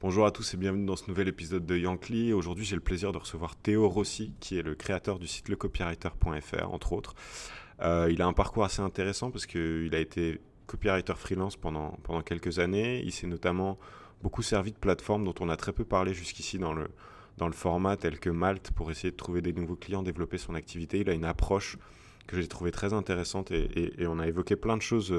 Bonjour à tous et bienvenue dans ce nouvel épisode de Yankly. Aujourd'hui, j'ai le plaisir de recevoir Théo Rossi, qui est le créateur du site lecopywriter.fr, entre autres. Euh, il a un parcours assez intéressant parce qu'il a été copywriter freelance pendant, pendant quelques années. Il s'est notamment beaucoup servi de plateformes dont on a très peu parlé jusqu'ici dans le, dans le format, tel que Malte, pour essayer de trouver des nouveaux clients, développer son activité. Il a une approche que j'ai trouvée très intéressante et, et, on a évoqué plein de choses.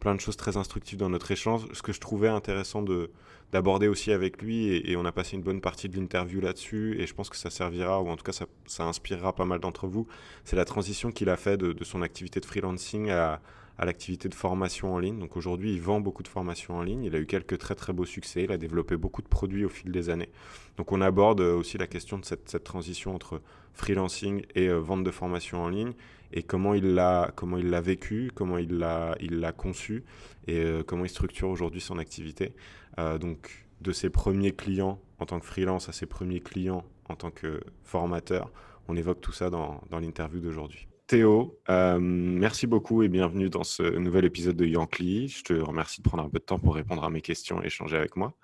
Plein de choses très instructives dans notre échange. Ce que je trouvais intéressant de, d'aborder aussi avec lui et, on a passé une bonne partie de l'interview là-dessus et je pense que ça servira ou en tout cas ça, inspirera pas mal d'entre vous. C'est la transition qu'il a fait de, de, son activité de freelancing à, à l'activité de formation en ligne. Donc aujourd'hui, il vend beaucoup de formations en ligne. Il a eu quelques très très beaux succès. Il a développé beaucoup de produits au fil des années. Donc on aborde aussi la question de cette, cette transition entre freelancing et euh, vente de formation en ligne et comment il l'a comment il l'a vécu, comment il l'a il l'a conçu et euh, comment il structure aujourd'hui son activité. Euh, donc de ses premiers clients en tant que freelance à ses premiers clients en tant que formateur, on évoque tout ça dans, dans l'interview d'aujourd'hui. Théo, euh, merci beaucoup et bienvenue dans ce nouvel épisode de Yankly. Je te remercie de prendre un peu de temps pour répondre à mes questions et échanger avec moi.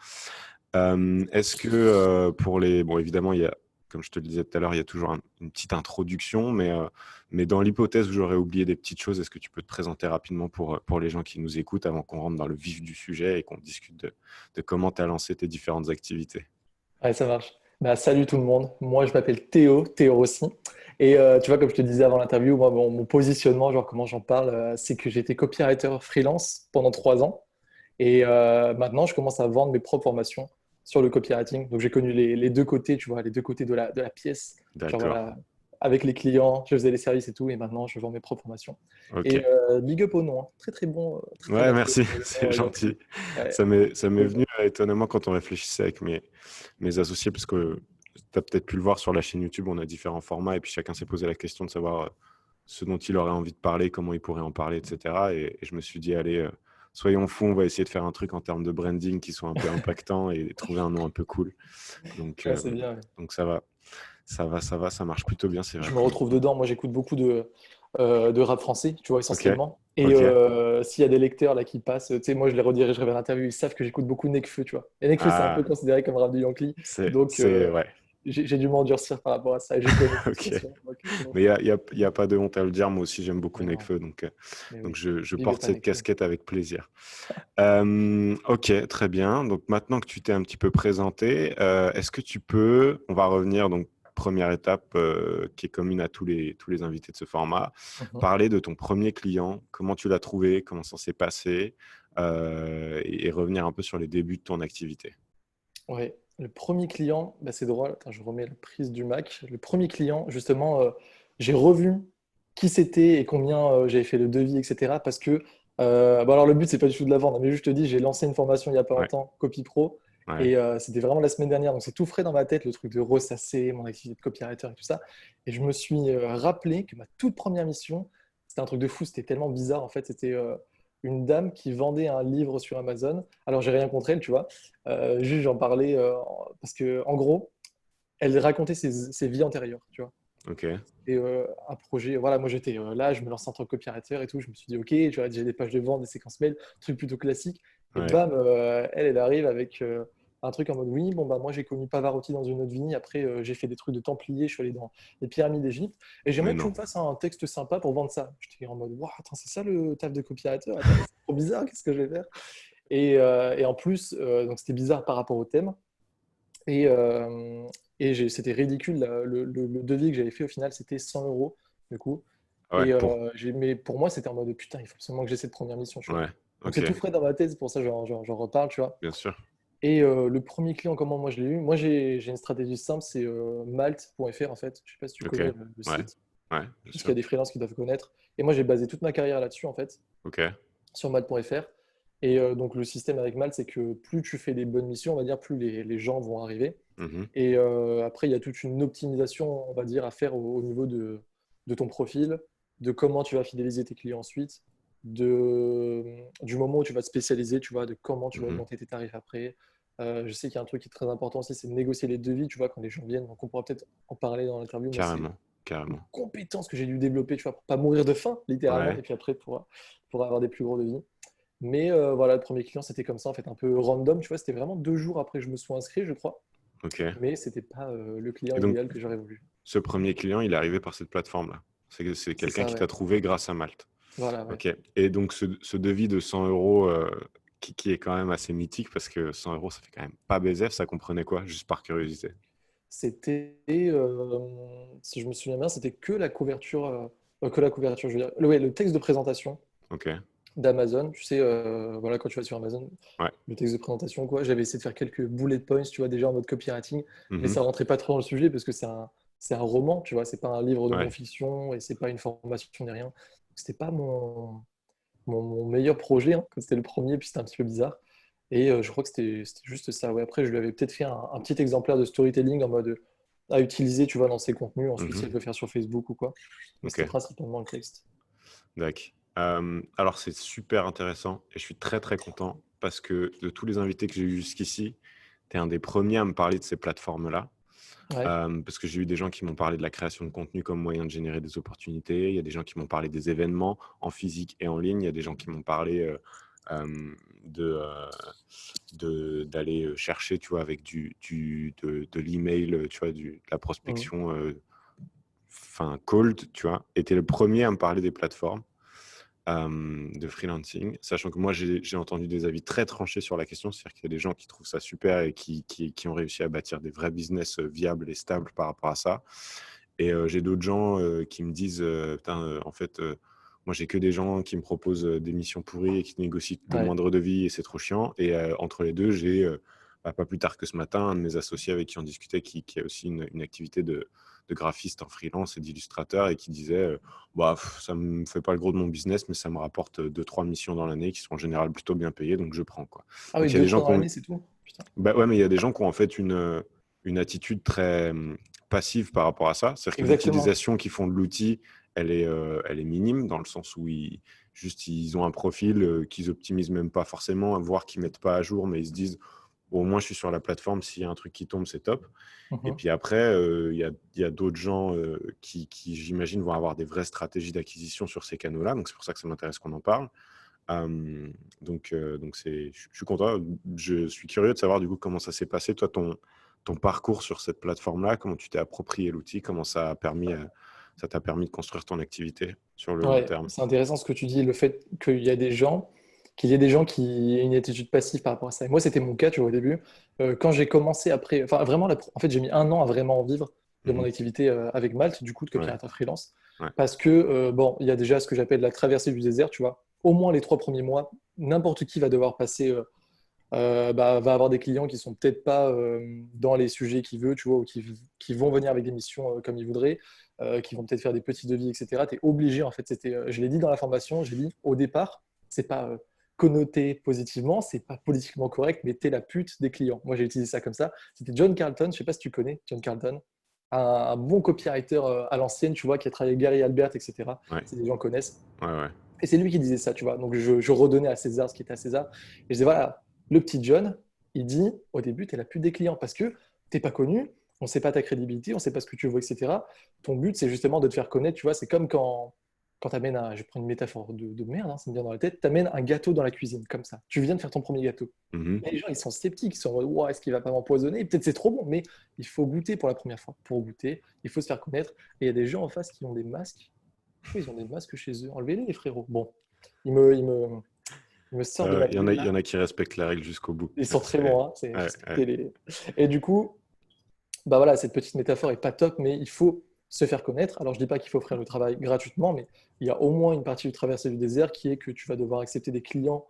Est-ce que pour les... Bon, évidemment, il y a, comme je te le disais tout à l'heure, il y a toujours une petite introduction, mais, mais dans l'hypothèse où j'aurais oublié des petites choses, est-ce que tu peux te présenter rapidement pour, pour les gens qui nous écoutent avant qu'on rentre dans le vif du sujet et qu'on discute de, de comment tu as lancé tes différentes activités? Ouais, ça marche. Bah, salut tout le monde. Moi, je m'appelle Théo, Théo Rossi. Et euh, tu vois, comme je te disais avant l'interview, moi, mon, positionnement, genre comment j'en parle, euh, c'est que j'étais copywriter freelance pendant trois ans. Et euh, maintenant, je commence à vendre mes propres formations sur le copywriting. Donc, j'ai connu les, deux côtés, tu vois, les deux côtés de la, de la pièce. Genre, avec les clients, je faisais les services et tout, et maintenant je vends mes propres formations. Et big up au nom, hein. très très bon. ouais, merci, c'est gentil. Ça m'est venu étonnamment quand on réfléchissait avec mes, mes associés, parce que tu as peut-être pu le voir sur la chaîne YouTube, on a différents formats et puis chacun s'est posé la question de savoir euh, ce dont il aurait envie de parler, comment il pourrait en parler, etc. Et, je me suis dit, allez, euh, soyons fous, on va essayer de faire un truc en termes de branding qui soit un peu impactant et trouver un nom un peu cool. Donc, euh, donc ça va, ça va, ça va, ça marche plutôt bien. Je me retrouve dedans. Moi, j'écoute beaucoup de, de rap français, tu vois, essentiellement. Et s'il y a des lecteurs là qui passent, tu sais, moi je les redirigerai vers l'interview, ils savent que j'écoute beaucoup Nekfeu, tu vois. Et Nekfeu, c'est un ah. peu considéré comme rap de Yankee. Donc, ouais j'ai dû m'endurcir par rapport à ça. Mais il n'y a, pas de honte à le dire. Moi aussi, j'aime beaucoup Nekfeu. Donc, euh, donc je, porte cette casquette avec plaisir. Euh, ok, très bien. Donc maintenant que tu t'es un petit peu présenté, euh, est-ce que tu peux, on va revenir donc première étape qui est commune à tous les, tous les invités de ce format, mhm. parler de ton premier client, comment tu l'as trouvé, comment ça s'est passé, et, et, revenir un peu sur les débuts de ton activité. Oui, le premier client, bah, c'est drôle, Attends, je remets la prise du Mac. Le premier client, justement, euh, j'ai revu qui c'était et combien euh, j'avais fait le devis, etc. Parce que, euh, alors le but, c'est pas du tout de la vendre, mais juste te dis, j'ai lancé une formation il y a pas longtemps, Copy Pro, et c'était vraiment la semaine dernière, donc c'est tout frais dans ma tête, le truc de ressasser mon activité de copywriter et tout ça. Et je me suis rappelé que ma toute première mission, c'était un truc de fou, c'était tellement bizarre en fait, c'était une dame qui vendait un livre sur Amazon. Alors, j'ai rien contre elle, tu vois. Euh, juste, j'en parlais euh, parce que, en gros, elle racontait ses, vies antérieures, tu vois. Et euh, un projet, voilà, moi j'étais là, je me lance en tant que copywriter et tout. Je me suis dit, ok, j'ai des pages de vente, des séquences mail, truc plutôt classique. Et bam, elle, elle arrive avec un truc en mode oui, bon, bah, moi j'ai connu Pavarotti dans une autre vie, après euh, j'ai fait des trucs de Templiers, je suis allé dans les pyramides d'Égypte, et j'aimerais que tu me fasses un texte sympa pour vendre ça. J'étais en mode waouh, c'est ça le taf de copywriter C'est trop bizarre, qu'est-ce que je vais faire? Et, euh, et, en plus, euh, donc c'était bizarre par rapport au thème, et, et c'était ridicule, le, le, devis que j'avais fait au final c'était 100 euros, du coup. et, pour... Mais pour moi, c'était en mode putain, il faut absolument que j'ai cette première mission. C'est tout frais dans ma tête, c'est pour ça j'en reparle, tu vois. Bien sûr. Et euh, le premier client, comment moi je l'ai eu? Moi, j'ai une stratégie simple, c'est euh, malt.fr en fait. Je ne sais pas si tu connais le, site. Ouais, Parce qu'il y a des freelances qui doivent connaître. Et moi, j'ai basé toute ma carrière là-dessus en fait. Sur malt.fr. Et euh, donc, le système avec Malt, c'est que plus tu fais des bonnes missions, on va dire, plus les, gens vont arriver. Mmh Et après, il y a toute une optimisation, on va dire, à faire au, niveau de, de, ton profil, de comment tu vas fidéliser tes clients ensuite, de, du moment où tu vas te spécialiser, tu vois, de comment tu vas mmh augmenter tes tarifs après, euh, je sais qu'il y a un truc qui est très important aussi, c'est de négocier les devis, tu vois, quand les gens viennent. Donc, on pourra peut-être en parler dans l'interview. Carrément, carrément. Une compétence que j'ai dû développer, tu vois, pour pas mourir de faim, littéralement, et puis après, pour, pour avoir des plus gros devis. Mais voilà, le premier client, c'était comme ça, en fait, un peu random. Tu vois, c'était vraiment deux jours après que je me suis inscrit, je crois. Ok. Mais c'était pas le client donc, idéal que j'aurais voulu. ce premier client, il est arrivé par cette plateforme-là. C'est quelqu'un qui ouais. t'a trouvé grâce à Malte. Voilà, ouais. Ok. Et donc, ce, ce devis de 100 euros, euh, qui, qui est quand même assez mythique, parce que 100 euros, ça fait quand même pas baiser, ça comprenait quoi, juste par curiosité? C'était, euh, si je me souviens bien, c'était que la couverture, euh, que la couverture, je veux dire, le, ouais, le texte de présentation Ok. d'Amazon. Tu sais, voilà, quand tu vas sur Amazon, Ouais. le texte de présentation, quoi. J'avais essayé de faire quelques bullet points, tu vois, déjà en mode copywriting, mais Mhm. ça rentrait pas trop dans le sujet parce que c'est un, c'est un roman, tu vois, c'est pas un livre de Ouais. non-fiction et c'est pas une formation ni rien. C'était pas mon, mon, mon meilleur projet, hein, c'était le premier, puis c'était un petit peu bizarre. Et euh, je crois que c'était juste ça. Ouais, après, je lui avais peut-être fait un, un petit exemplaire de storytelling en mode à utiliser, tu vois, dans ses contenus. Ensuite, si Mhm. elle veut faire sur Facebook ou quoi. Mais c'était Ok. principalement le texte. D'accord. Euh, alors, c'est super intéressant et je suis très très content parce que de tous les invités que j'ai eu jusqu'ici, tu es un des premiers à me parler de ces plateformes-là. Ouais, Euh, parce que j'ai eu des gens qui m'ont parlé de la création de contenu comme moyen de générer des opportunités. Il y a des gens qui m'ont parlé des événements en physique et en ligne. Il y a des gens qui m'ont parlé euh, euh, de, d'aller chercher, tu vois, avec du, du, de, de l'email, tu vois, du, de la prospection, euh, enfin, cold, tu vois. Et t'es le premier à me parler des plateformes euh, de freelancing, sachant que moi j'ai entendu des avis très tranchés sur la question, c'est-à-dire qu'il y a des gens qui trouvent ça super et qui, qui, qui ont réussi à bâtir des vrais business viables et stables par rapport à ça. Et euh, j'ai d'autres gens euh, qui me disent, Putain, en fait, moi j'ai que des gens qui me proposent des missions pourries et qui négocient le ouais. moindre devis et c'est trop chiant. Et entre les deux, j'ai, bah, pas plus tard que ce matin, un de mes associés avec qui on discutait, qui, qui a aussi une, une activité de, de graphiste en freelance et d'illustrateur et qui disait, euh, bah, pff, ça me fait pas le gros de mon business, mais ça me rapporte euh, deux, trois missions dans l'année qui sont en général plutôt bien payées, donc je prends, quoi. Ah oui, Donc il y a des gens dans l'année, c'est tout. Putain. bah ouais, mais il y a des gens qui ont en fait une, euh, une attitude très passive par rapport à ça. C'est-à-dire que l'utilisation qu'ils font de l'outil, elle est, euh, elle est minime dans le sens où ils, juste, ils ont un profil euh, qu'ils optimisent même pas forcément, voire qu'ils mettent pas à jour, mais ils se disent au moins je suis sur la plateforme, s'il y a un truc qui tombe, c'est top. Et Mhm. puis après, euh, il y a, il y a d'autres gens euh, qui, qui, j'imagine, vont avoir des vraies stratégies d'acquisition sur ces canaux-là. Donc c'est pour ça que ça m'intéresse qu'on en parle. Hum, donc, euh, donc c'est, je suis content. Je suis curieux de savoir du coup comment ça s'est passé, toi, ton, ton parcours sur cette plateforme-là, comment tu t'es approprié l'outil, comment ça a permis, ça t'a permis de construire ton activité sur le long terme? c'est intéressant ce que tu dis, le fait qu'il y a des gens, qu'il y ait des gens qui aient une attitude passive par rapport à ça. Et moi, c'était mon cas, tu vois, au début. Euh, quand j'ai commencé après, enfin, vraiment, la- en fait, j'ai mis un an à vraiment en vivre de mon Mhm. activité euh, avec Malte, du coup, de Ouais, copywriter freelance. ouais. Parce que, euh, bon, il y a déjà ce que j'appelle la traversée du désert, tu vois. Au moins les trois premiers mois, n'importe qui va devoir passer, bah, va avoir des clients qui sont peut-être pas dans les sujets qu'il veut, tu vois, ou qui, qui vont venir avec des missions comme il voudrait, euh, qui vont peut-être faire des petits devis, etc. Tu es obligé, en fait, c'était, je l'ai dit dans la formation, j'ai dit au départ, c'est pas connoté positivement, c'est pas politiquement correct, mais t'es la pute des clients. Moi, j'ai utilisé ça comme ça. C'était John Carlton, je sais pas si tu connais John Carlton, un, un bon copywriter euh, à l'ancienne, tu vois, qui a travaillé avec Gary Albert, etc. Ouais, des gens connaissent. ouais, ouais. Et c'est lui qui disait ça, tu vois. Donc je, je redonnais à César ce qui était à César. Et je disais, voilà, le petit John, il dit, au début, tu es la pute des clients parce que t'es pas connu, on sait pas ta crédibilité, on sait pas ce que tu veux, etc. Ton but, c'est justement de te faire connaître, tu vois. C'est comme quand, quand tu amènes un, je prends une métaphore de, de merde, hein, ça me vient dans la tête, tu amènes un gâteau dans la cuisine, comme ça. Tu viens de faire ton premier gâteau. Et les gens, ils sont sceptiques, ils sont en mode, Ouah, est-ce qu'il va pas m'empoisonner? Peut-être c'est trop bon, mais il faut goûter pour la première fois. Pour goûter, il faut se faire connaître. Et il y a des gens en face qui ont des masques. Ils ont des masques chez eux? Enlevez-les, les frérots. Bon, ils me, ils me, de Euh, Il y en a, il y en a qui respectent la règle jusqu'au bout. Ils sont très bons, hein. Ouais, ouais. les. Et du coup, bah voilà, cette petite métaphore est pas top, mais il faut se faire connaître. Alors, je dis pas qu'il faut faire le travail gratuitement, mais il y a au moins une partie du traversée du désert qui est que tu vas devoir accepter des clients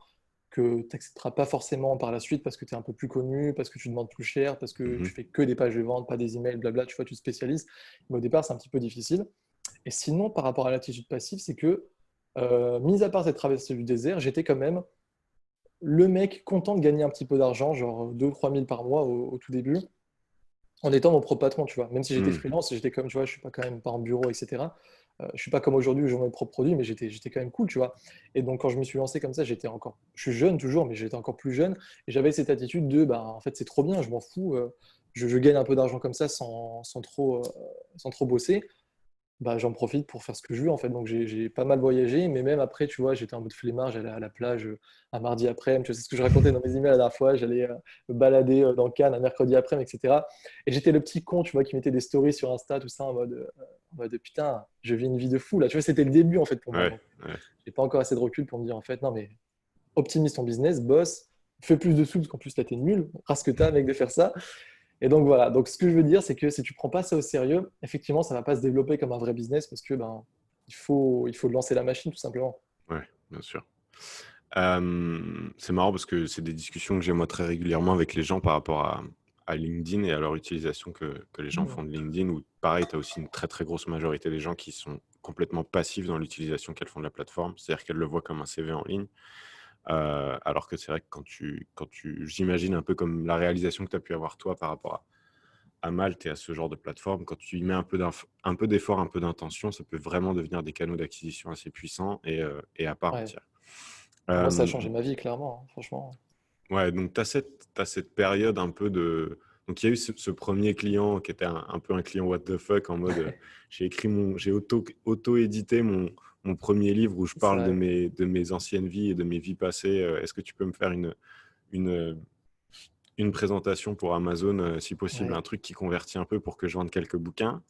que tu n'accepteras pas forcément par la suite parce que tu es un peu plus connu, parce que tu demandes plus cher, parce que Mhm. tu fais que des pages de vente, pas des emails, blabla, tu vois, tu te spécialises. Mais au départ, c'est un petit peu difficile. Et sinon, par rapport à l'attitude passive, c'est que, euh, mis à part cette traversée du désert, j'étais quand même le mec content de gagner un petit peu d'argent, genre 2-3 000 par mois au, au tout début, en étant mon propre patron, tu vois. Même si j'étais Mhm. freelance, j'étais comme, tu vois, je suis pas quand même pas en bureau, etc. Euh, je suis pas comme aujourd'hui où j'ai mes propres produits, mais j'étais, j'étais quand même cool, tu vois. Et donc, quand je me suis lancé comme ça, j'étais encore, je suis jeune toujours, mais j'étais encore plus jeune. Et j'avais cette attitude de, bah, en fait, c'est trop bien, je m'en fous. euh, je, je gagne un peu d'argent comme ça sans, sans trop, euh, sans trop bosser. Bah, j'en profite pour faire ce que je veux en fait. Donc j'ai pas mal voyagé, mais même après, tu vois, j'étais en mode flemmard, j'allais à la plage euh, un mardi après, tu sais ce que je racontais dans mes emails la dernière fois, j'allais euh, me balader euh, dans Cannes un mercredi après, etc. Et j'étais le petit con, tu vois, qui mettait des stories sur Insta, tout ça, en mode, en mode putain, je vis une vie de fou là. Tu vois, c'était le début en fait pour moi. J'ai pas encore assez de recul pour me dire en fait, non mais optimise ton business, boss, fais plus de sous parce qu'en plus là t'es nul, que t'as mec de faire ça. Et donc voilà, donc ce que je veux dire, c'est que si tu prends pas ça au sérieux, effectivement, ça va pas se développer comme un vrai business parce que ben, il faut, il faut lancer la machine tout simplement. Ouais, bien sûr. c'est marrant parce que c'est des discussions que j'ai moi très régulièrement avec les gens par rapport à, à LinkedIn et à leur utilisation que, que les gens mmh. font de LinkedIn, où pareil, tu as aussi une très très grosse majorité des gens qui sont complètement passifs dans l'utilisation qu'elles font de la plateforme, c'est-à-dire qu'elles le voient comme un CV en ligne. Euh, alors que c'est vrai que quand tu, quand tu j'imagine un peu comme la réalisation que tu as pu avoir toi par rapport à, à Malte et à ce genre de plateforme, quand tu y mets un peu, un peu d'effort, un peu d'intention, ça peut vraiment devenir des canaux d'acquisition assez puissants et, euh, et à part entière. Moi, ça a changé ma vie, clairement, hein, franchement. Ouais, donc tu as cette, as cette période un peu de. Donc il y a eu ce, premier client qui était un, un, peu un client what the fuck en mode j'ai écrit mon. J'ai auto-édité mon, mon premier livre où je parle de mes, de mes anciennes vies et de mes vies passées. Euh, est-ce que tu peux me faire une, une, une présentation pour Amazon, euh, si possible, un truc qui convertit un peu pour que je vende quelques bouquins?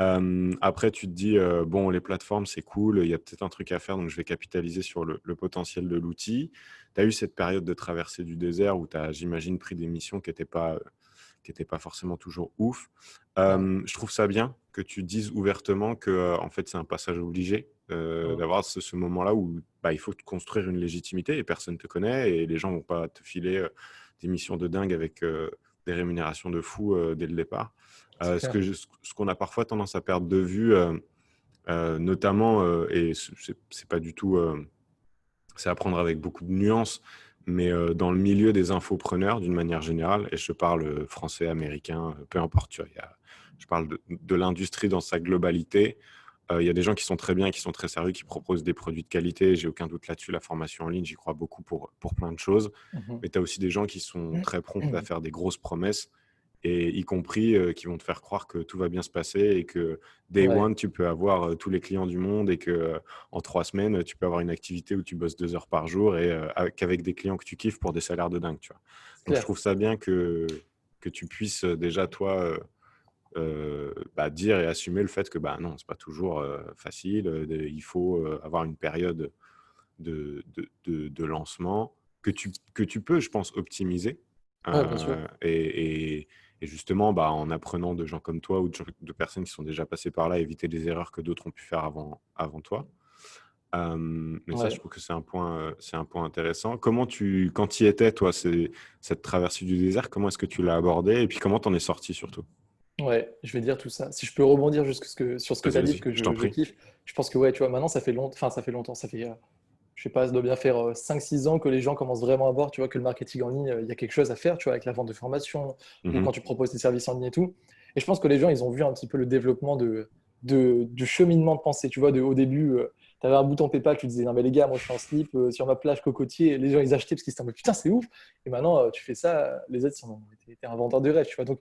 Euh, après, tu te dis, bon, les plateformes, c'est cool, il y a peut-être un truc à faire, donc je vais capitaliser sur le, potentiel de l'outil. Tu as eu cette période de traversée du désert où tu as, j'imagine, pris des missions qui n'étaient pas, qui pas forcément toujours ouf. je trouve ça bien que tu dises ouvertement que, en fait, c'est un passage obligé euh, d'avoir ce, moment-là où bah, il faut construire une légitimité et personne ne te connaît et les gens vont pas te filer euh, des missions de dingue avec des rémunérations de fou dès le départ. ce que ce qu'on a parfois tendance à perdre de vue, notamment, et c'est pas du tout, c'est à prendre avec beaucoup de nuances, mais dans le milieu des infopreneurs d'une manière générale, et je parle français, américain, peu importe, tu vois, je parle de, de l'industrie dans sa globalité. Euh, il y a des gens qui sont très bien, qui sont très sérieux, qui proposent des produits de qualité. J'ai aucun doute là-dessus. La formation en ligne, j'y crois beaucoup pour, pour plein de choses. Mmh Mais tu as aussi des gens qui sont mmh. très prompts à mmh. faire des grosses promesses, et y compris euh, qui vont te faire croire que tout va bien se passer et que day one, tu peux avoir euh, tous les clients du monde et que en trois semaines, tu peux avoir une activité où tu bosses deux heures par jour et qu'avec des clients que tu kiffes pour des salaires de dingue. Tu vois. Donc, je trouve ça bien que, que tu puisses déjà, toi, bah, dire et assumer le fait que bah, non, c'est pas toujours facile. Il faut avoir une période de, de, de, lancement que tu, que tu peux, je pense, optimiser. et, et, justement, bah, en apprenant de gens comme toi ou de, personnes qui sont déjà passées par là, éviter des erreurs que d'autres ont pu faire avant, avant toi. mais ça, je trouve que c'est un point, c'est un point intéressant. Comment tu, quand tu y étais, toi, cette traversée du désert, comment est-ce que tu l'as abordé et puis comment t'en es sorti surtout? Ouais, je vais dire tout ça. Si je peux rebondir juste sur ce que tu as dit, que je, je, kiffe, je pense que ouais, tu vois, maintenant ça fait longtemps, enfin ça fait longtemps, ça fait, je sais pas, ça doit bien faire 5-6 euh, ans que les gens commencent vraiment à voir, tu vois, que le marketing en ligne, euh, il y a quelque chose à faire, tu vois, avec la vente de formation, ou mmh quand tu proposes des services en ligne et tout. Et je pense que les gens, ils ont vu un petit peu le développement de, de du cheminement de pensée, tu vois, de, au début, tu avais un bouton PayPal, tu disais non mais les gars, moi je suis en slip euh, sur ma plage cocotier, les gens ils achetaient parce qu'ils se disaient putain c'est ouf. Et maintenant euh, tu fais ça, les aides sont t'es un vendeur de rêve, tu vois. Donc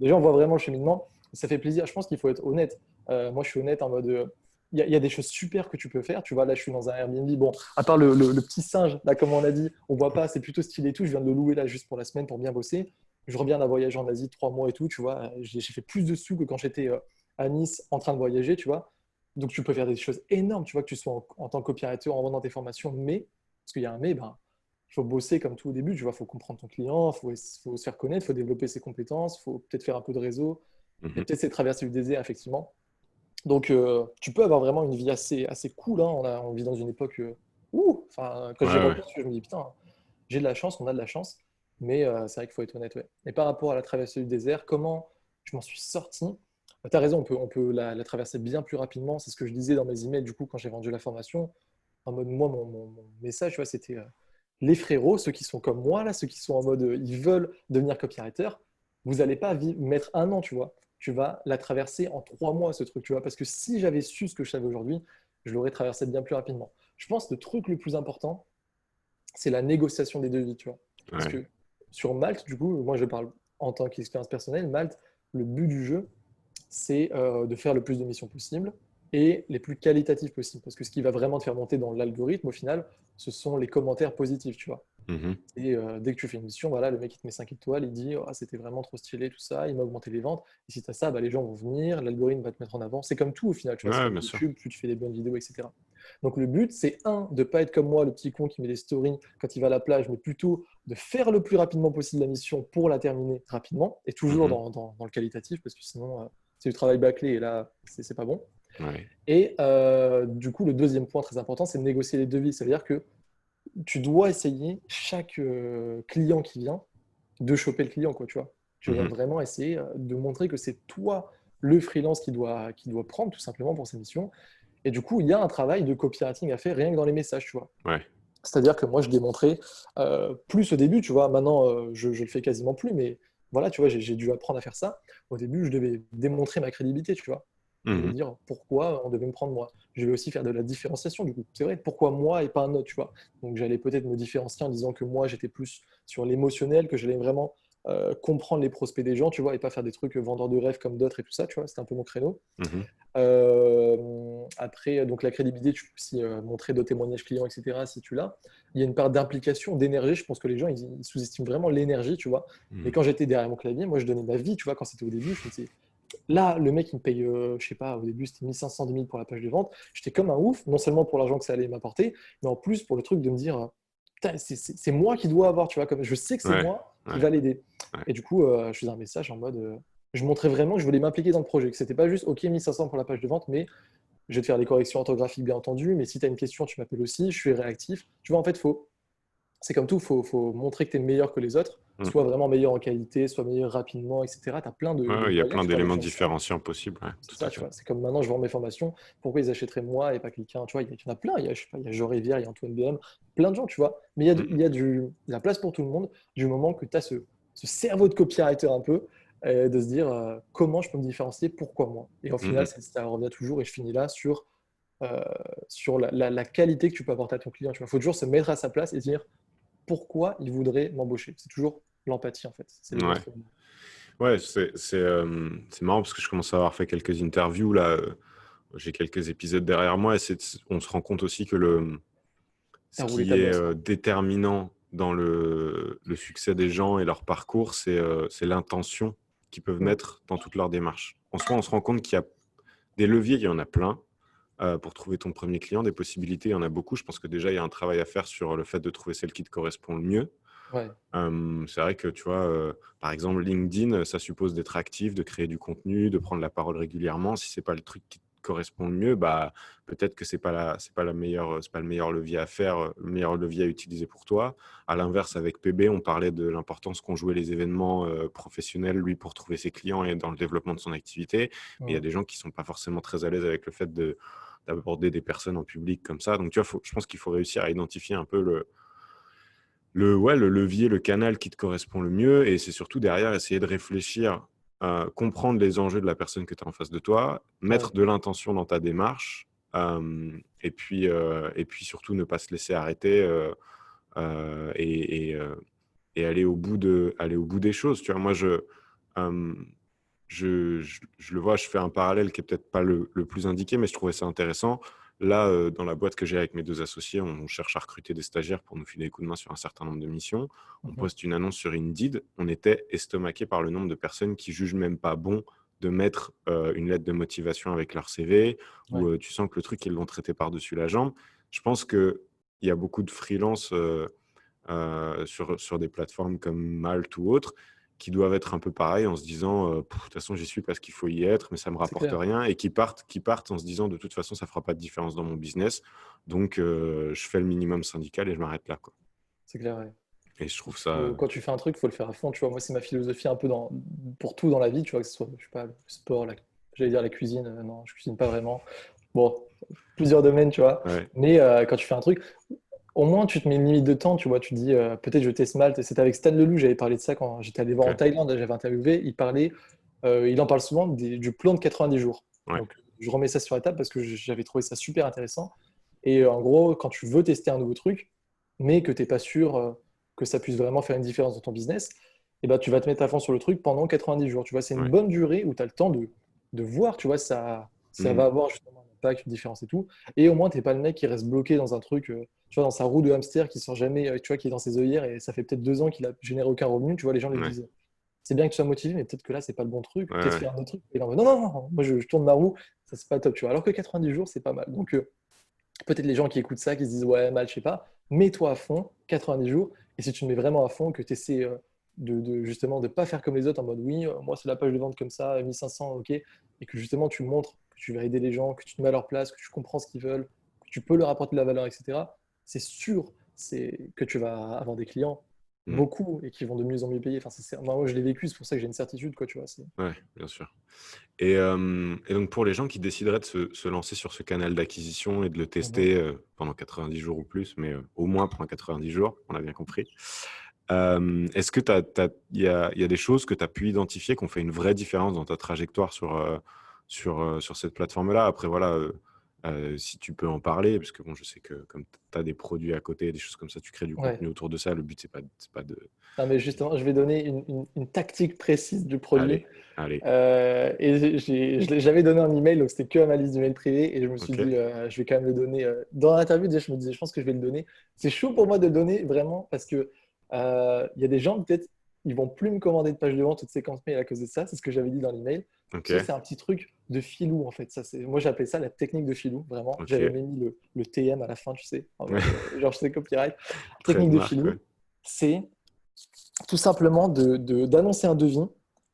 les gens voient vraiment le cheminement, ça fait plaisir. Je pense qu'il faut être honnête. Euh, moi je suis honnête en mode il y, a des choses super que tu peux faire. Tu vois, là, je suis dans un Airbnb. Bon, à part le, petit singe, là, comme on a dit, on voit pas, c'est plutôt stylé et tout. Je viens de le louer là juste pour la semaine pour bien bosser. Je reviens d'un voyage en Asie, trois mois et tout. Tu vois, j'ai fait plus de sous que quand j'étais à Nice en train de voyager, tu vois. Donc, tu peux faire des choses énormes, tu vois, que tu sois en, tant que copywriter, en vendant tes formations, mais, parce qu'il y a un mais, ben, il faut bosser comme tout au début, tu vois, il faut comprendre ton client, il faut, se faire connaître, il faut développer ses compétences, il faut peut-être faire un peu de réseau, mhm. peut-être c'est traverser le désert, effectivement. Donc, euh, tu peux avoir vraiment une vie assez, assez cool. Hein. On, a, on vit dans une époque euh, où, enfin, quand j'ai je me dis, putain, j'ai de la chance, on a de la chance, mais euh, c'est vrai qu'il faut être honnête. Ouais. Et par rapport à la traversée du désert, comment je m'en suis sorti? Tu as raison, on peut, on peut la, traverser bien plus rapidement. C'est ce que je disais dans mes emails du coup quand j'ai vendu la formation. En mode, moi, mon, message, c'était euh, les frérots, ceux qui sont comme moi, là, ceux qui sont en mode, ils veulent devenir copywriter, vous n'allez pas mettre un an, tu vois. Tu vas la traverser en trois mois, ce truc, tu vois. Parce que si j'avais su ce que je savais aujourd'hui, je l'aurais traversé bien plus rapidement. Je pense que le truc le plus important, c'est la négociation des devis, tu vois. Parce que sur Malte, du coup, moi, je parle en tant qu'expérience personnelle, Malte, le but du jeu, c'est de faire le plus de missions possible et les plus qualitatives possibles. Parce que ce qui va vraiment te faire monter dans l'algorithme, au final, ce sont les commentaires positifs, tu vois. Mhm. Et euh, dès que tu fais une mission, voilà, le mec il te met 5 étoiles, il dit oh, c'était vraiment trop stylé, tout ça, il m'a augmenté les ventes. Et si tu as ça, bah, les gens vont venir, l'algorithme va te mettre en avant. C'est comme tout au final, tu vois. YouTube, tu fais des bonnes vidéos, etc. Donc le but, c'est un, de pas être comme moi, le petit con qui met des stories quand il va à la plage, mais plutôt de faire le plus rapidement possible la mission pour la terminer rapidement, et toujours mhm. dans, le qualitatif, parce que sinon, euh, c'est du travail bâclé, et là, c'est pas bon. Et euh, du coup, le deuxième point très important, c'est de négocier les devis. Ça veut dire que tu dois essayer chaque euh, client qui vient de choper le client, quoi, tu vois. Tu vas mhm. vraiment essayer euh, de montrer que c'est toi le freelance qui doit, qui doit prendre tout simplement pour ces missions. Et du coup, il y a un travail de copywriting à faire rien que dans les messages, tu vois. C'est-à-dire que moi, je démontrais euh, plus au début, tu vois. Maintenant, je, je le fais quasiment plus, mais voilà, tu vois, j'ai dû apprendre à faire ça. Au début, je devais démontrer ma crédibilité, tu vois. Mmh. dire pourquoi on devait me prendre moi. Je vais aussi faire de la différenciation du coup. C'est vrai, pourquoi moi et pas un autre, tu vois. Donc j'allais peut-être me différencier en disant que moi j'étais plus sur l'émotionnel, que j'allais vraiment euh, comprendre les prospects des gens, tu vois, et pas faire des trucs vendeurs de rêves comme d'autres et tout ça, tu vois. C'était un peu mon créneau. Mmh. Euh, après, donc la crédibilité, tu peux aussi euh, montrer de témoignages clients, etc. Si tu l'as. Il y a une part d'implication, d'énergie. Je pense que les gens ils, sous-estiment vraiment l'énergie, tu vois. Mmh. Mais quand j'étais derrière mon clavier, moi je donnais ma vie, tu vois. Quand c'était au début, je me disais Là, le mec, il me paye, euh, je sais pas, au début, c'était 1500, 2000 pour la page de vente. J'étais comme un ouf, non seulement pour l'argent que ça allait m'apporter, mais en plus pour le truc de me dire, c'est moi qui dois avoir, tu vois, comme je sais que c'est moi qui va l'aider. Et du coup, euh, je faisais un message en mode, euh, je montrais vraiment que je voulais m'impliquer dans le projet, que c'était pas juste, OK, 1500 pour la page de vente, mais je vais te faire des corrections orthographiques, bien entendu, mais si tu as une question, tu m'appelles aussi, je suis réactif. Tu vois, en fait, faut, c'est comme tout, il faut, faut, montrer que tu es meilleur que les autres. Soit vraiment meilleur en qualité, soit meilleur rapidement, etc. Tu as plein de. il y a plein d'éléments différenciants possibles. c'est comme maintenant, je vends mes formations. Pourquoi ils achèteraient moi et pas quelqu'un? Tu vois, il y, en a plein. Il y a, je sais pas, il y a Jean Rivière, il y a Antoine BM, plein de gens, tu vois. Mais il y a, mm. il y a du, la place pour tout le monde du moment que tu as ce, ce, cerveau de copywriter un peu, de se dire euh, comment je peux me différencier, pourquoi moi? Et au final, mm. ça, revient toujours et je finis là sur. Euh, sur la, la, qualité que tu peux apporter à ton client. Il faut toujours se mettre à sa place et dire pourquoi il voudrait m'embaucher? C'est toujours l'empathie, en fait. Ouais, ouais c'est euh, marrant parce que je commence à avoir fait quelques interviews. Là, euh, j'ai quelques épisodes derrière moi et on se rend compte aussi que le, ce qui est euh, déterminant dans le, le, succès des gens et leur parcours, c'est l'intention qu'ils peuvent mettre dans toute leur démarche. En soi, on se rend compte qu'il y a des leviers, il y en a plein. pour trouver ton premier client, des possibilités, il y en a beaucoup. Je pense que déjà, il y a un travail à faire sur le fait de trouver celle qui te correspond le mieux c'est vrai que tu vois, par exemple, LinkedIn, ça suppose d'être actif, de créer du contenu, de prendre la parole régulièrement. Si c'est pas le truc qui te correspond le mieux, bah peut-être que c'est pas la, c'est pas la meilleure, c'est pas le meilleur levier à faire, le meilleur levier à utiliser pour toi. À l'inverse, avec PB, on parlait de l'importance qu'ont joué les événements professionnels, lui, pour trouver ses clients et dans le développement de son activité. Mais il y a des gens qui sont pas forcément très à l'aise avec le fait de d'aborder des personnes en public comme ça. Donc, tu vois, je pense qu'il faut réussir à identifier un peu le, le, ouais, le levier, le canal qui te correspond le mieux. Et c'est surtout derrière essayer de réfléchir, comprendre les enjeux de la personne que tu as en face de toi, mettre de l'intention dans ta démarche. et, puis, et puis surtout ne pas se laisser arrêter et, et, aller, au bout de, aller au bout des choses. Tu vois, moi, je, je, je, le vois, je fais un parallèle qui est peut-être pas le, le, plus indiqué, mais je trouvais ça intéressant. Là, euh, dans la boîte que j'ai avec mes deux associés, on cherche à recruter des stagiaires pour nous filer des coups de main sur un certain nombre de missions. On poste une annonce sur Indeed. On était estomaqué par le nombre de personnes qui jugent même pas bon de mettre euh, une lettre de motivation avec leur CV, ou euh, tu sens que le truc, ils l'ont traité par-dessus la jambe. Je pense qu'il y a beaucoup de freelance sur, sur des plateformes comme Malte ou autres qui doivent être un peu pareils en se disant de toute façon j'y suis parce qu'il faut y être mais ça me rapporte rien et qui partent qui partent en se disant de toute façon ça fera pas de différence dans mon business donc je fais le minimum syndical et je m'arrête là quoi. C'est clair. Ouais. Et je trouve ça. Quand tu fais un truc, il faut le faire à fond. Tu vois, moi c'est ma philosophie un peu dans pour tout dans la vie. Tu vois que ce soit je sais pas le sport, j'allais dire la cuisine. non, je cuisine pas vraiment. Bon, plusieurs domaines, tu vois. Mais quand tu fais un truc, au moins tu te mets une limite de temps, tu vois, tu dis euh, peut-être je teste Malte. C'était avec Stan Leloup, j'avais parlé de ça quand j'étais allé voir en Thaïlande, j'avais interviewé, il parlait, euh, il en parle souvent du plan de 90 jours. Donc je remets ça sur la table parce que j'avais trouvé ça super intéressant. Et euh, en gros, quand tu veux tester un nouveau truc, mais que tu n'es pas sûr que ça puisse vraiment faire une différence dans ton business, eh ben, tu vas te mettre à fond sur le truc pendant 90 jours. Tu vois, c'est une bonne durée où tu as le temps de, de voir, tu vois, ça, ça Mhm. va avoir justement impact, une différence et tout. Et au moins, t'es pas le mec qui reste bloqué dans un truc, euh, tu vois, dans sa roue de hamster qui sort jamais, euh, tu vois, qui est dans ses œillères et ça fait peut-être deux ans qu'il a généré aucun revenu. Tu vois, les gens lui Ouais. disent, c'est bien que tu sois motivé, mais peut-être que là, c'est pas le bon truc. Ouais, Peut-être ouais. faire un autre truc? Et là, non, non, non, moi, je, je tourne ma roue, ça, c'est pas top, tu vois. Alors que 90 jours, c'est pas mal. Donc, euh, peut-être les gens qui écoutent ça, qui se disent, ouais, mal, je sais pas, mets-toi à fond, 90 jours. Et si tu te mets vraiment à fond, que tu essaies de, de, justement de pas faire comme les autres en mode, oui, euh, moi, c'est la page de vente comme ça, 1500, ok. Et que justement, tu montres que tu vas aider les gens, que tu te mets à leur place, que tu comprends ce qu'ils veulent, que tu peux leur apporter de la valeur, etc. C'est sûr c'est que tu vas avoir des clients Mm. beaucoup et qui vont de mieux en mieux payer. Enfin, c'est- moi, moi, je l'ai vécu, c'est pour ça que j'ai une certitude, quoi, tu vois. c'est- Ouais, bien sûr. Et, euh, et donc pour les gens qui décideraient de se, se lancer sur ce canal d'acquisition et de le tester euh, pendant 90 jours ou plus, mais euh, au moins pendant 90 jours, on a bien compris, est-ce que il y y a des choses que tu as pu identifier qui ont fait une vraie différence dans ta trajectoire sur, sur, euh, sur cette plateforme-là? Après, voilà, euh, euh, si tu peux en parler, parce que bon, je sais que comme tu as des produits à côté, des choses comme ça, tu crées du Ouais. contenu autour de ça. Le but, c'est pas, pas de... Non, mais justement, je vais donner une, une- une tactique précise du produit. Allez, allez. Euh, et j'avais donné un email, donc c'était que à ma liste d'emails privés. Et je me suis dit, euh, je vais quand même le donner. dans l'interview, déjà, je me disais, je pense que je vais le donner. C'est chaud pour moi de le donner, vraiment, parce que il y a des gens, peut-être, ils vont plus me commander de page de vente ou de séquence mail à cause de ça. C'est ce que j'avais dit dans l'email. Ok, Tu sais, c'est un petit truc de filou, en fait. Ça, c'est... Moi, j'appelais ça la technique de filou, vraiment. J'avais même mis le, le TM à la fin, tu sais. En mode, euh, genre, je sais copyright. Technique de marque, filou, ouais. c'est tout simplement de, de- d'annoncer un devis.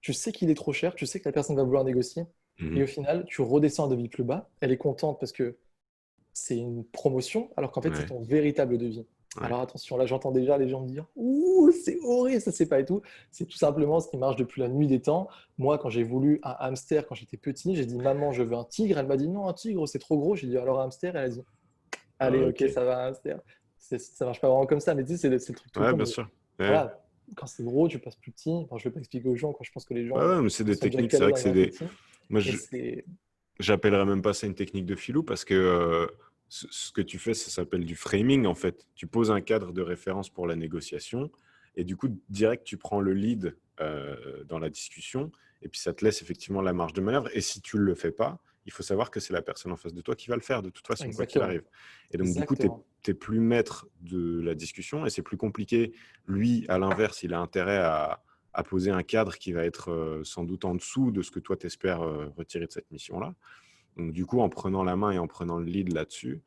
Tu sais qu'il est trop cher, tu sais que la personne va vouloir négocier. Mhm. Et au final, tu redescends un devis plus bas. Elle est contente parce que c'est une promotion, alors qu'en fait, Ouais. c'est ton véritable devis. Ouais. Alors attention, là, j'entends déjà les gens me dire Ouh, c'est horrible, ça c'est pas et tout. C'est tout simplement ce qui marche depuis la nuit des temps. Moi, quand j'ai voulu un hamster quand j'étais petit, j'ai dit Maman, je veux un tigre. Elle m'a dit Non, un tigre, c'est trop gros. J'ai dit Alors un hamster? Elle a dit Allez, Ah, ok, ok. ça va, un hamster. Ça marche pas vraiment comme ça, mais tu sais, c'est le, le truc tout Ouais, bien mais sûr. Ouais. Voilà, quand c'est gros, tu passes plus petit. Enfin, je vais pas expliquer aux gens, quand je pense que les gens Ouais, ouais, mais c'est des techniques, c'est vrai que c'est des. Moi, j'appellerais même pas ça une technique de filou parce que euh, ce, que tu fais, ça s'appelle du framing en fait. Tu poses un cadre de référence pour la négociation et du coup, direct, tu prends le lead euh, dans la discussion et puis ça te laisse effectivement la marge de manœuvre. Et si tu le fais pas, il faut savoir que c'est la personne en face de toi qui va le faire de toute façon, quoi qu'il arrive. Et donc, du coup, tu n'es plus maître de la discussion et c'est plus compliqué. Lui, à l'inverse, il a intérêt à, à poser un cadre qui va être euh, sans doute en dessous de ce que toi, tu espères retirer de cette mission-là. Donc, du coup, en prenant la main et en prenant le lead là-dessus,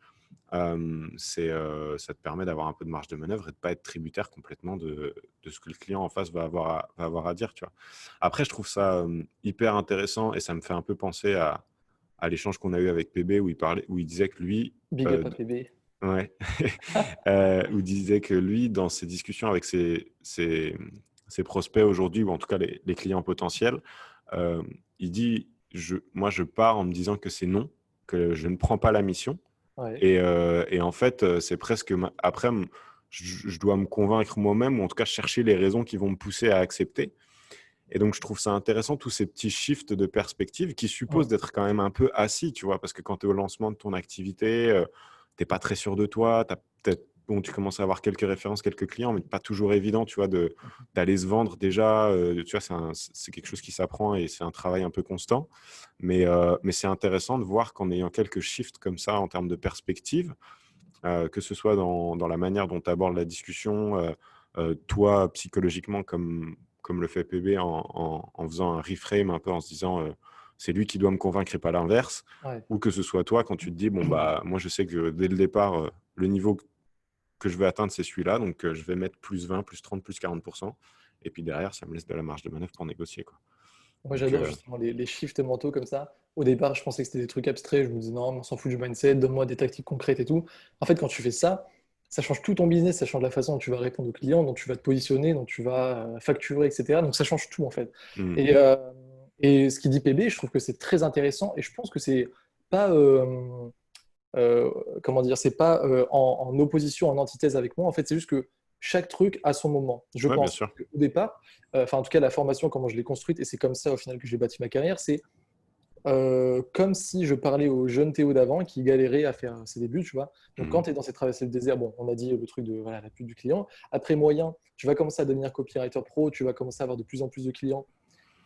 euh, c'est, euh, ça te permet d'avoir un peu de marge de manœuvre et de ne pas être tributaire complètement de, de ce que le client en face va avoir à, va avoir à dire. Tu vois. Après, je trouve ça euh, hyper intéressant et ça me fait un peu penser à, à l'échange qu'on a eu avec PB où il, parlait, où il disait que lui, Big up à PB. Ouais. où il disait que lui, dans ses discussions avec ses, ses, ses prospects aujourd'hui, ou en tout cas les, les clients potentiels, il dit je, Moi, je pars en me disant que c'est non, que je ne prends pas la mission. Ouais. Et, euh, et en fait, euh, c'est presque. ma- Après, je, je dois me convaincre moi-même, ou en tout cas chercher les raisons qui vont me pousser à accepter. Et donc, je trouve ça intéressant, tous ces petits shifts de perspective qui supposent Ouais. d'être quand même un peu assis, tu vois, parce que quand tu es au lancement de ton activité, euh, tu n'es pas très sûr de toi, t'as peut-être- bon, tu commences à avoir quelques références, quelques clients, mais pas toujours évident, tu vois, de- d'aller se vendre déjà. euh, tu vois, c'est quelque chose qui s'apprend et c'est un travail un peu constant. Mais, euh, mais c'est intéressant de voir qu'en ayant quelques shifts comme ça en termes de perspective, euh, que ce soit dans, dans la manière dont tu abordes la discussion, toi psychologiquement comme, comme le fait PB en, en- en faisant un reframe un peu en se disant c'est lui qui doit me convaincre et pas l'inverse, Ouais. ou que ce soit toi quand tu te dis bon bah moi je sais que dès le départ le niveau que je vais atteindre c'est celui-là, donc euh, je vais mettre plus 20, plus 30, plus 40%, et puis derrière ça me laisse de la marge de manœuvre pour négocier. Quoi. Moi, j'adore euh, justement les, les shifts mentaux comme ça. Au départ, je pensais que c'était des trucs abstraits. Je me disais, non, mais on s'en fout du mindset, donne-moi des tactiques concrètes et tout. En fait, quand tu fais ça, ça change tout ton business, ça change la façon dont tu vas répondre aux clients, dont tu vas te positionner, dont tu vas euh, facturer, etc. Donc, ça change tout, en fait. hmm. Et, euh, et ce qui dit PB, je trouve que c'est très intéressant et je pense que c'est pas, euh, euh, comment dire, c'est pas euh, en, en opposition, en antithèse avec moi. En fait, c'est juste que chaque truc a son moment. Je Ouais, pense au départ, euh, enfin en tout cas la formation, comment je l'ai construite, et c'est comme ça au final que j'ai bâti ma carrière, c'est euh, comme si je parlais au jeune Théo d'avant qui galérait à faire ses débuts, tu vois. Donc Mhm. quand tu es dans cette traversée du désert, bon, on a dit le truc de voilà, la pub du client. Après moyen, tu vas commencer à devenir copywriter pro, tu vas commencer à avoir de plus en plus de clients.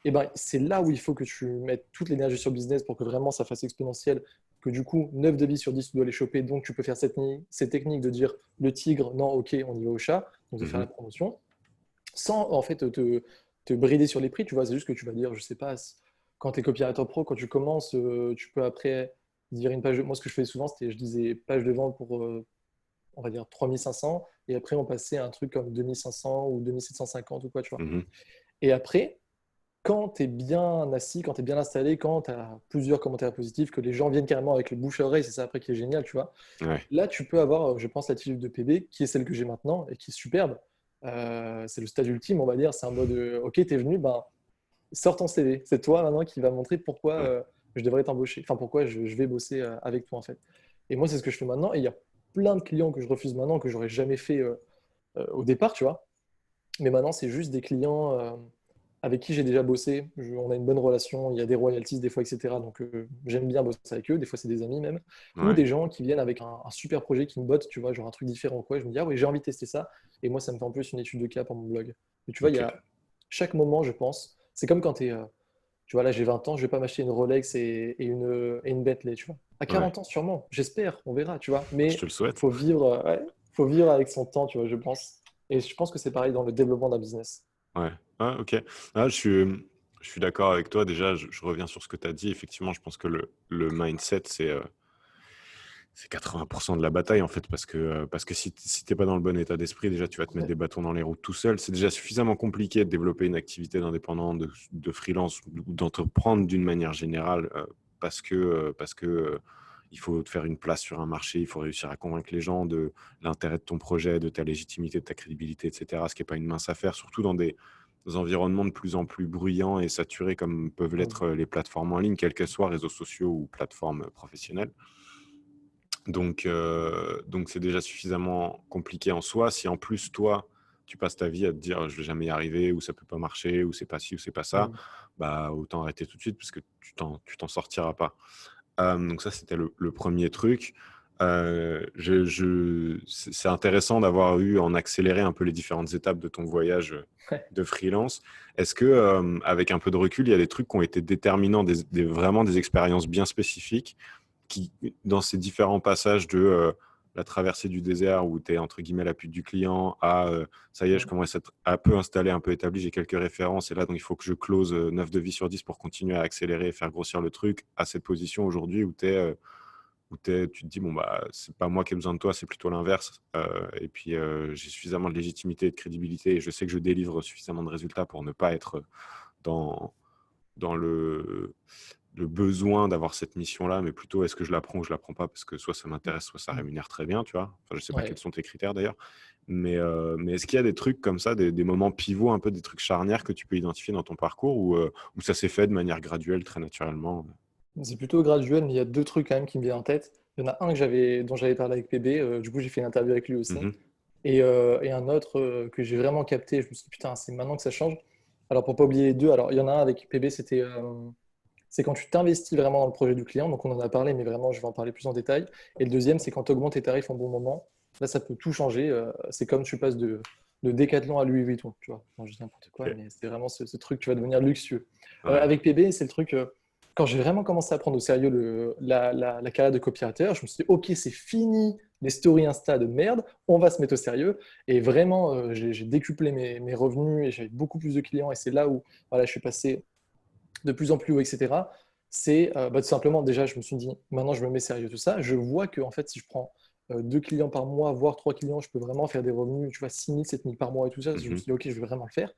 et ben, c'est là où il faut que tu mettes toute l'énergie sur le business pour que vraiment ça fasse exponentiel. Que du coup, 9 devis sur 10, tu dois les choper. Donc, tu peux faire cette, cette technique de dire le tigre, non, ok, on y va au chat. Donc, de faire mhm. la promotion. Sans en fait te, te brider sur les prix. Tu vois, c'est juste que tu vas dire, je sais pas, quand tu es copywriter pro, quand tu commences, euh, tu peux après dire une page de... Moi, ce que je faisais souvent, c'était je disais page de vente pour, euh, on va dire, 3500. Et après, on passait à un truc comme 2500 ou 2750 ou quoi, tu vois. Mhm. Et après, quand tu es bien assis, quand tu es bien installé, quand tu as plusieurs commentaires positifs, que les gens viennent carrément avec le bouche à oreille, c'est ça après qui est génial, tu vois. Là, tu peux avoir, je pense, la de PB, qui est celle que j'ai maintenant et qui est superbe. Euh, c'est le stade ultime, on va dire. C'est un mode, euh, ok, tu es venu, ben, sors ton CV. C'est toi maintenant qui va montrer pourquoi euh, je devrais t'embaucher, enfin pourquoi je, vais bosser avec toi en fait. Et moi, c'est ce que je fais maintenant. Et il y a plein de clients que je refuse maintenant que j'aurais jamais fait au départ, tu vois. Mais maintenant, c'est juste des clients avec qui j'ai déjà bossé. on a une bonne relation, il y a des royalties des fois, etc. Donc euh, j'aime bien bosser avec eux. Des fois, c'est des amis même. Ou des gens qui viennent avec un, super projet qui me botte, tu vois, genre un truc différent. Quoi. Je me dis, ah oui, j'ai envie de tester ça. Et moi, ça me fait en plus une étude de cas pour mon blog. Et tu vois, il y a chaque moment, je pense, c'est comme quand tu es. Euh, tu vois, là, j'ai 20 ans, je vais pas m'acheter une Rolex et, une, et une Bentley, tu vois. À 40 ans, sûrement, j'espère, on verra, tu vois. Mais je te le souhaite. Faut vivre, faut vivre avec son temps, tu vois, je pense. Et je pense que c'est pareil dans le développement d'un business. Ouais. Ah, ok. Ah, je suis, je suis d'accord avec toi. Déjà, je, reviens sur ce que tu as dit. Effectivement, je pense que le, le mindset, c'est euh, c'est 80% de la bataille, en fait, parce que, euh, parce que si, si tu n'es pas dans le bon état d'esprit, déjà, tu vas te mettre des bâtons dans les roues tout seul. C'est déjà suffisamment compliqué de développer une activité d'indépendant, de, de freelance ou d'entreprendre d'une manière générale, euh, parce que, parce que il faut te faire une place sur un marché, il faut réussir à convaincre les gens de l'intérêt de ton projet, de ta légitimité, de ta crédibilité, etc. Ce qui n'est pas une mince affaire, surtout dans des, environnements de plus en plus bruyants et saturés comme peuvent l'être les plateformes en ligne, quels qu'elles soient, réseaux sociaux ou plateformes professionnelles. Donc, euh, donc c'est déjà suffisamment compliqué en soi. Si en plus toi, tu passes ta vie à te dire je vais jamais y arriver ou ça peut pas marcher ou c'est pas ci ou c'est pas ça, mmh. bah autant arrêter tout de suite parce que tu t'en tu t'en sortiras pas donc ça, c'était le, premier truc. Je, c'est intéressant d'avoir eu en accéléré un peu les différentes étapes de ton voyage de freelance. Est-ce que, avec un peu de recul, il y a des trucs qui ont été déterminants, des, vraiment des expériences bien spécifiques, qui, dans ces différents passages de la traversée du désert où tu es entre guillemets la pute du client à euh, ça y est, je commence à être un peu installé, un peu établi, j'ai quelques références et là donc il faut que je close 9 euh, devis sur 10 pour continuer à accélérer et faire grossir le truc à cette position aujourd'hui où tu es euh, où tu te dis bon bah c'est pas moi qui ai besoin de toi, c'est plutôt l'inverse et puis j'ai suffisamment de légitimité et de crédibilité et je sais que je délivre suffisamment de résultats pour ne pas être dans dans le le besoin d'avoir cette mission-là, mais plutôt est-ce que je la prends ou je la prends pas? Parce que soit ça m'intéresse, soit ça mmh. rémunère très bien, tu vois? Enfin, je sais pas quels sont tes critères d'ailleurs, mais, euh, mais est-ce qu'il y a des trucs comme ça, des, moments pivots, un peu des trucs charnières que tu peux identifier dans ton parcours ou, euh, ça s'est fait de manière graduelle, très naturellement C'est plutôt graduel, mais il y a deux trucs quand même qui me viennent en tête. Il y en a un que j'avais, dont j'avais parlé avec PB, euh, du coup j'ai fait une interview avec lui aussi, mmh et, et, un autre que j'ai vraiment capté. Je me suis dit putain, c'est maintenant que ça change. Alors pour pas oublier les deux, alors il y en a un avec PB, c'était c'est quand tu t'investis vraiment dans le projet du client. Donc, on en a parlé, mais vraiment, je vais en parler plus en détail. Et le deuxième, c'est quand tu augmentes tes tarifs en bon moment. Là, ça peut tout changer. Euh, c'est comme tu passes de, de Decathlon à Louis Vuitton. Tu vois, je dis n'importe quoi, mais c'est vraiment ce, truc, tu vas devenir luxueux. Euh, avec PB, c'est le truc. Euh, quand j'ai vraiment commencé à prendre au sérieux la, carrière de copywriter, je me suis dit, OK, c'est fini les stories Insta de merde, on va se mettre au sérieux. Et vraiment, j'ai décuplé mes, revenus et j'avais beaucoup plus de clients. Et c'est là où voilà, je suis passé de plus en plus haut, etc., c'est euh, bah, tout simplement, déjà, je me suis dit, maintenant je me mets sérieux tout ça. Je vois que, en fait, si je prends euh, deux clients par mois, voire trois clients, je peux vraiment faire des revenus, tu vois, 6 000, 7 000 par mois et tout ça. Je me mhm. suis dit, OK, je vais vraiment le faire.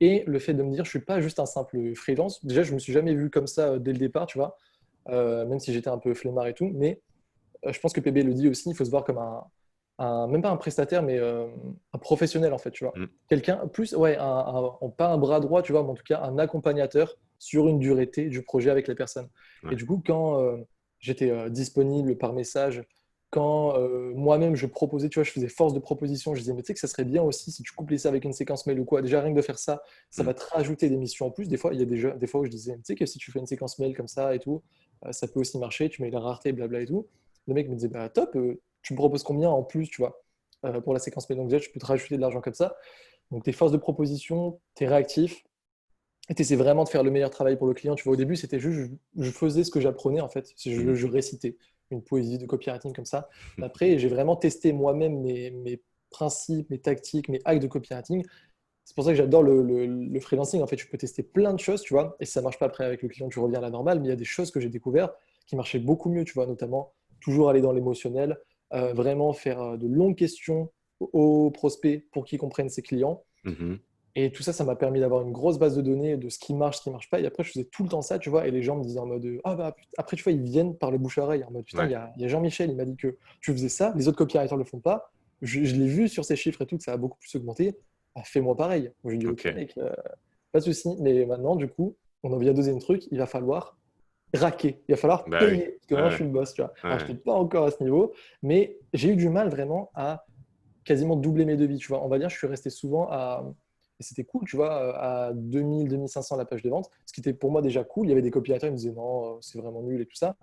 Et le fait de me dire, je ne suis pas juste un simple freelance. Déjà, je ne me suis jamais vu comme ça euh, dès le départ, tu vois, même si j'étais un peu flemmard et tout. Mais je pense que PB le dit aussi, il faut se voir comme un, même pas un prestataire, mais un professionnel, en fait, tu vois. Mhm. Quelqu'un, plus, ouais, un, pas un bras droit, tu vois, mais en tout cas, un accompagnateur sur une durée T du projet avec les personnes. Et du coup, quand euh, j'étais euh, disponible par message, quand euh, moi-même je proposais, tu vois, je faisais force de proposition, je disais, mais tu sais que ça serait bien aussi si tu couplais ça avec une séquence mail ou quoi. Déjà, rien que de faire ça, ça va te rajouter des missions en plus. Des fois, il y a des, des fois où je disais, tu sais que si tu fais une séquence mail comme ça et tout, ça peut aussi marcher, tu mets la rareté, blabla et tout. Le mec me disait, bah top, tu me proposes combien en plus, tu vois, pour la séquence mail? Donc déjà, tu peux te rajouter de l'argent comme ça. Donc, tes forces de proposition, tu es réactif, Et c'est vraiment de faire le meilleur travail pour le client. Tu vois, au début, c'était juste, je, faisais ce que j'apprenais, en fait. Je, mm. je, récitais une poésie de copywriting comme ça. Après, j'ai vraiment testé moi-même mes, mes, principes, mes tactiques, mes hacks de copywriting. C'est pour ça que j'adore le, le, freelancing. En fait, tu peux tester plein de choses, tu vois, et si ça marche pas après avec le client, tu reviens à la normale. Mais il y a des choses que j'ai découvert qui marchaient beaucoup mieux, tu vois, notamment toujours aller dans l'émotionnel, euh, vraiment faire euh, de longues questions aux prospects pour qu'ils comprennent ses clients. Mm-hmm. Et tout ça, ça m'a permis d'avoir une grosse base de données de ce qui marche, ce qui marche pas. Et après, je faisais tout le temps ça, tu vois. Et les gens me disaient en mode Ah bah, après, tu vois, ils viennent par le bouche à oreille. En mode Putain, il y a, Jean-Michel, il m'a dit que tu faisais ça, les autres copywriters le font pas. Je, l'ai vu sur ces chiffres et tout, que ça a beaucoup plus augmenté. Bah, fais-moi pareil. Moi, je dis Ok, mec, euh, pas de souci. Mais maintenant, du coup, on en vient à deuxième truc, il va falloir raquer. Il va falloir bah payer. Parce que moi, je suis le boss, tu vois. je n'étais pas encore à ce niveau, mais j'ai eu du mal vraiment à quasiment doubler mes devis, tu vois. On va dire, je suis resté souvent à. Et c'était cool, tu vois, à 2000, 2500 la page de vente, ce qui était pour moi déjà cool. Il y avait des copywriters qui me disaient non, c'est vraiment nul et tout ça.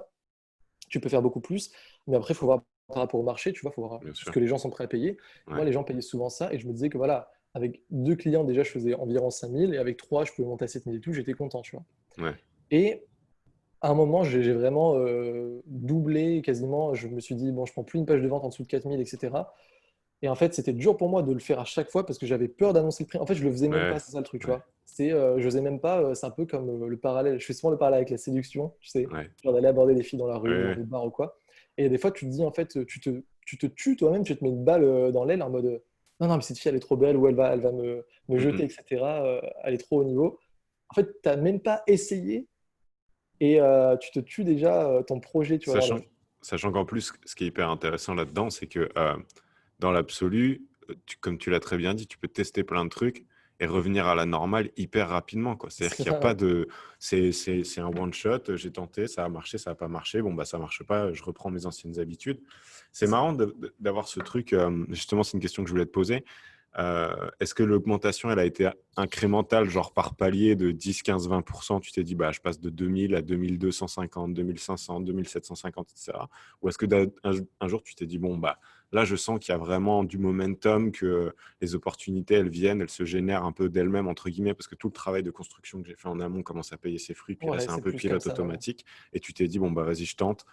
Tu peux faire beaucoup plus, mais après, il faut voir par rapport au marché, tu vois, il faut voir ce que les gens sont prêts à payer. Moi, les gens payaient souvent ça et je me disais que voilà, avec deux clients, déjà, je faisais environ 5000 et avec trois, je pouvais monter à 7000 et tout, j'étais content, tu vois. Et à un moment, j'ai vraiment euh, doublé quasiment. Je me suis dit, bon, je prends plus une page de vente en dessous de 4000, etc. Et en fait, c'était dur pour moi de le faire à chaque fois parce que j'avais peur d'annoncer le prix. En fait, je le faisais même pas, c'est ça le truc, tu vois. C'est, euh, je faisais même pas, euh, c'est un peu comme le parallèle. Je fais souvent le parallèle avec la séduction, tu sais, genre d'aller aborder des filles dans la rue, dans des bars ou quoi. Et des fois, tu te dis, en fait, tu te, tu te tues toi-même, tu te mets une balle dans l'aile en mode, non, non, mais cette fille, elle est trop belle ou elle va, elle va me, me jeter, etc. elle est trop haut niveau. En fait, tu n'as même pas essayé et euh, tu te tues déjà euh, ton projet. Tu vois, sachant, sachant qu'en plus, ce qui est hyper intéressant là-dedans, c'est que euh, dans l'absolu, comme tu l'as très bien dit, tu peux tester plein de trucs et revenir à la normale hyper rapidement. C'est-à-dire qu'il n'y a pas de. C'est un one-shot, j'ai tenté, ça a marché, ça n'a pas marché, bon, bah ça marche pas, je reprends mes anciennes habitudes. C'est marrant d'avoir ce truc, justement, c'est une question que je voulais te poser. Euh, est-ce que l'augmentation, elle a été incrémentale, genre par palier de 10, 15, 20% Tu t'es dit, bah, je passe de 2000 à 2250, 2500, 2750, etc. Ou est-ce que un, jour, tu t'es dit, bon, bah, Là, je sens qu'il y a vraiment du momentum, que les opportunités, elles viennent, elles se génèrent un peu d'elles-mêmes, entre guillemets, parce que tout le travail de construction que j'ai fait en amont commence à payer ses fruits. Puis là, c'est un peu pilote automatique. Et tu t'es dit, bon, bah vas-y, je tente,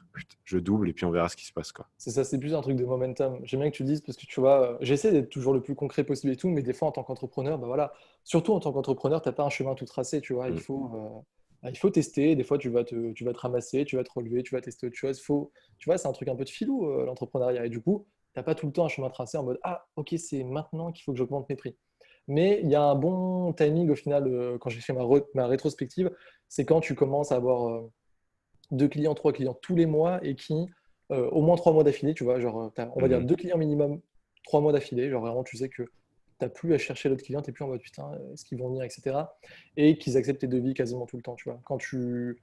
je double, et puis on verra ce qui se passe. C'est ça, c'est plus un truc de momentum. J'aime bien que tu le dises, parce que tu vois, j'essaie d'être toujours le plus concret possible et tout, mais des fois, en tant qu'entrepreneur, bah voilà, surtout en tant qu'entrepreneur, tu n'as pas un chemin tout tracé, tu vois. Il mmh. faut. Euh, il faut tester. Des fois, tu vas, te, tu vas te ramasser, tu vas te relever, tu vas tester autre chose. Faut, tu vois, c'est un truc un peu de filou, euh, l'entrepreneuriat. Et du coup, n'as pas tout le temps un chemin tracé en mode Ah, ok, c'est maintenant qu'il faut que j'augmente mes prix. Mais il y a un bon timing au final, euh, quand j'ai fait ma, ma rétrospective, c'est quand tu commences à avoir euh, deux clients, trois clients tous les mois et qui, euh, au moins trois mois d'affilée, tu vois, genre, on va dire mhm. deux clients minimum, trois mois d'affilée, genre vraiment, tu sais que tu n'as plus à chercher l'autre client, tu n'es plus en mode putain, est-ce qu'ils vont venir, etc. Et qu'ils acceptent tes devis quasiment tout le temps, tu vois. Quand tu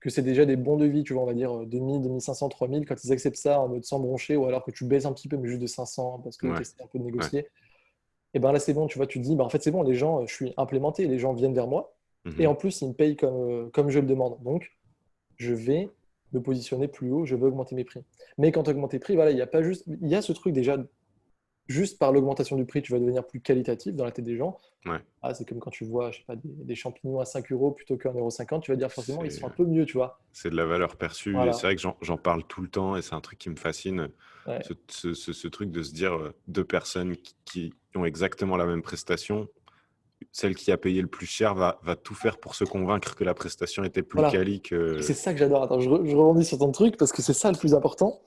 que c'est déjà des bons devis, tu vois, on va dire 2000, 2500, 3000, quand ils acceptent ça en mode sans broncher, ou alors que tu baisses un petit peu, mais juste de 500, parce que tu essaies un peu de négocier, et ben là c'est bon, tu vois, tu te dis, bah, en fait c'est bon, les gens, je suis implémenté, les gens viennent vers moi, et mhm. en plus ils me payent comme, euh, comme je le demande. Donc, je vais me positionner plus haut, je veux augmenter mes prix. Mais quand tu augmentes tes prix, voilà, il y a pas juste, il y a ce truc déjà juste par l'augmentation du prix, tu vas devenir plus qualitatif dans la tête des gens. Ah, c'est comme quand tu vois, je sais pas, des, champignons à 5 euros plutôt qu'à 1,50€, tu vas dire forcément, ils sont un peu mieux, tu vois. C'est de la valeur perçue. C'est vrai que j'en parle tout le temps et c'est un truc qui me fascine. Ce, truc de se dire euh, deux personnes qui, ont exactement la même prestation, celle qui a payé le plus cher va, va, tout faire pour se convaincre que la prestation était plus quali que. C'est ça que j'adore. Attends, je, je rebondis sur ton truc parce que c'est ça le plus important.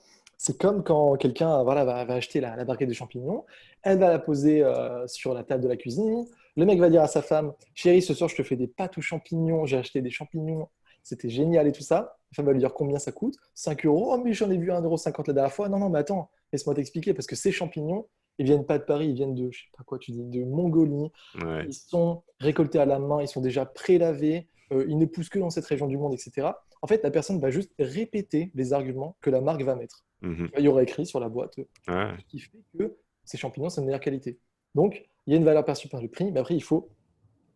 C'est comme quand quelqu'un voilà, va, acheter la, la, barquette de champignons, elle va la poser euh, sur la table de la cuisine. Le mec va dire à sa femme Chérie, ce soir, je te fais des pâtes aux champignons, j'ai acheté des champignons, c'était génial et tout ça. La femme va lui dire combien ça coûte? 5 euros. Oh, mais j'en ai vu 1,50€ la dernière fois. Non, non, mais attends, laisse-moi t'expliquer parce que ces champignons, ils viennent pas de Paris, ils viennent de, je sais pas quoi tu dis, de Mongolie. Ils sont récoltés à la main, ils sont déjà prélavés, euh, ils ne poussent que dans cette région du monde, etc. En fait, la personne va juste répéter les arguments que la marque va mettre. Mhm. Il y aura écrit sur la boîte euh, qui fait que ces champignons, c'est de meilleure qualité. Donc, il y a une valeur perçue par le prix, mais après, il faut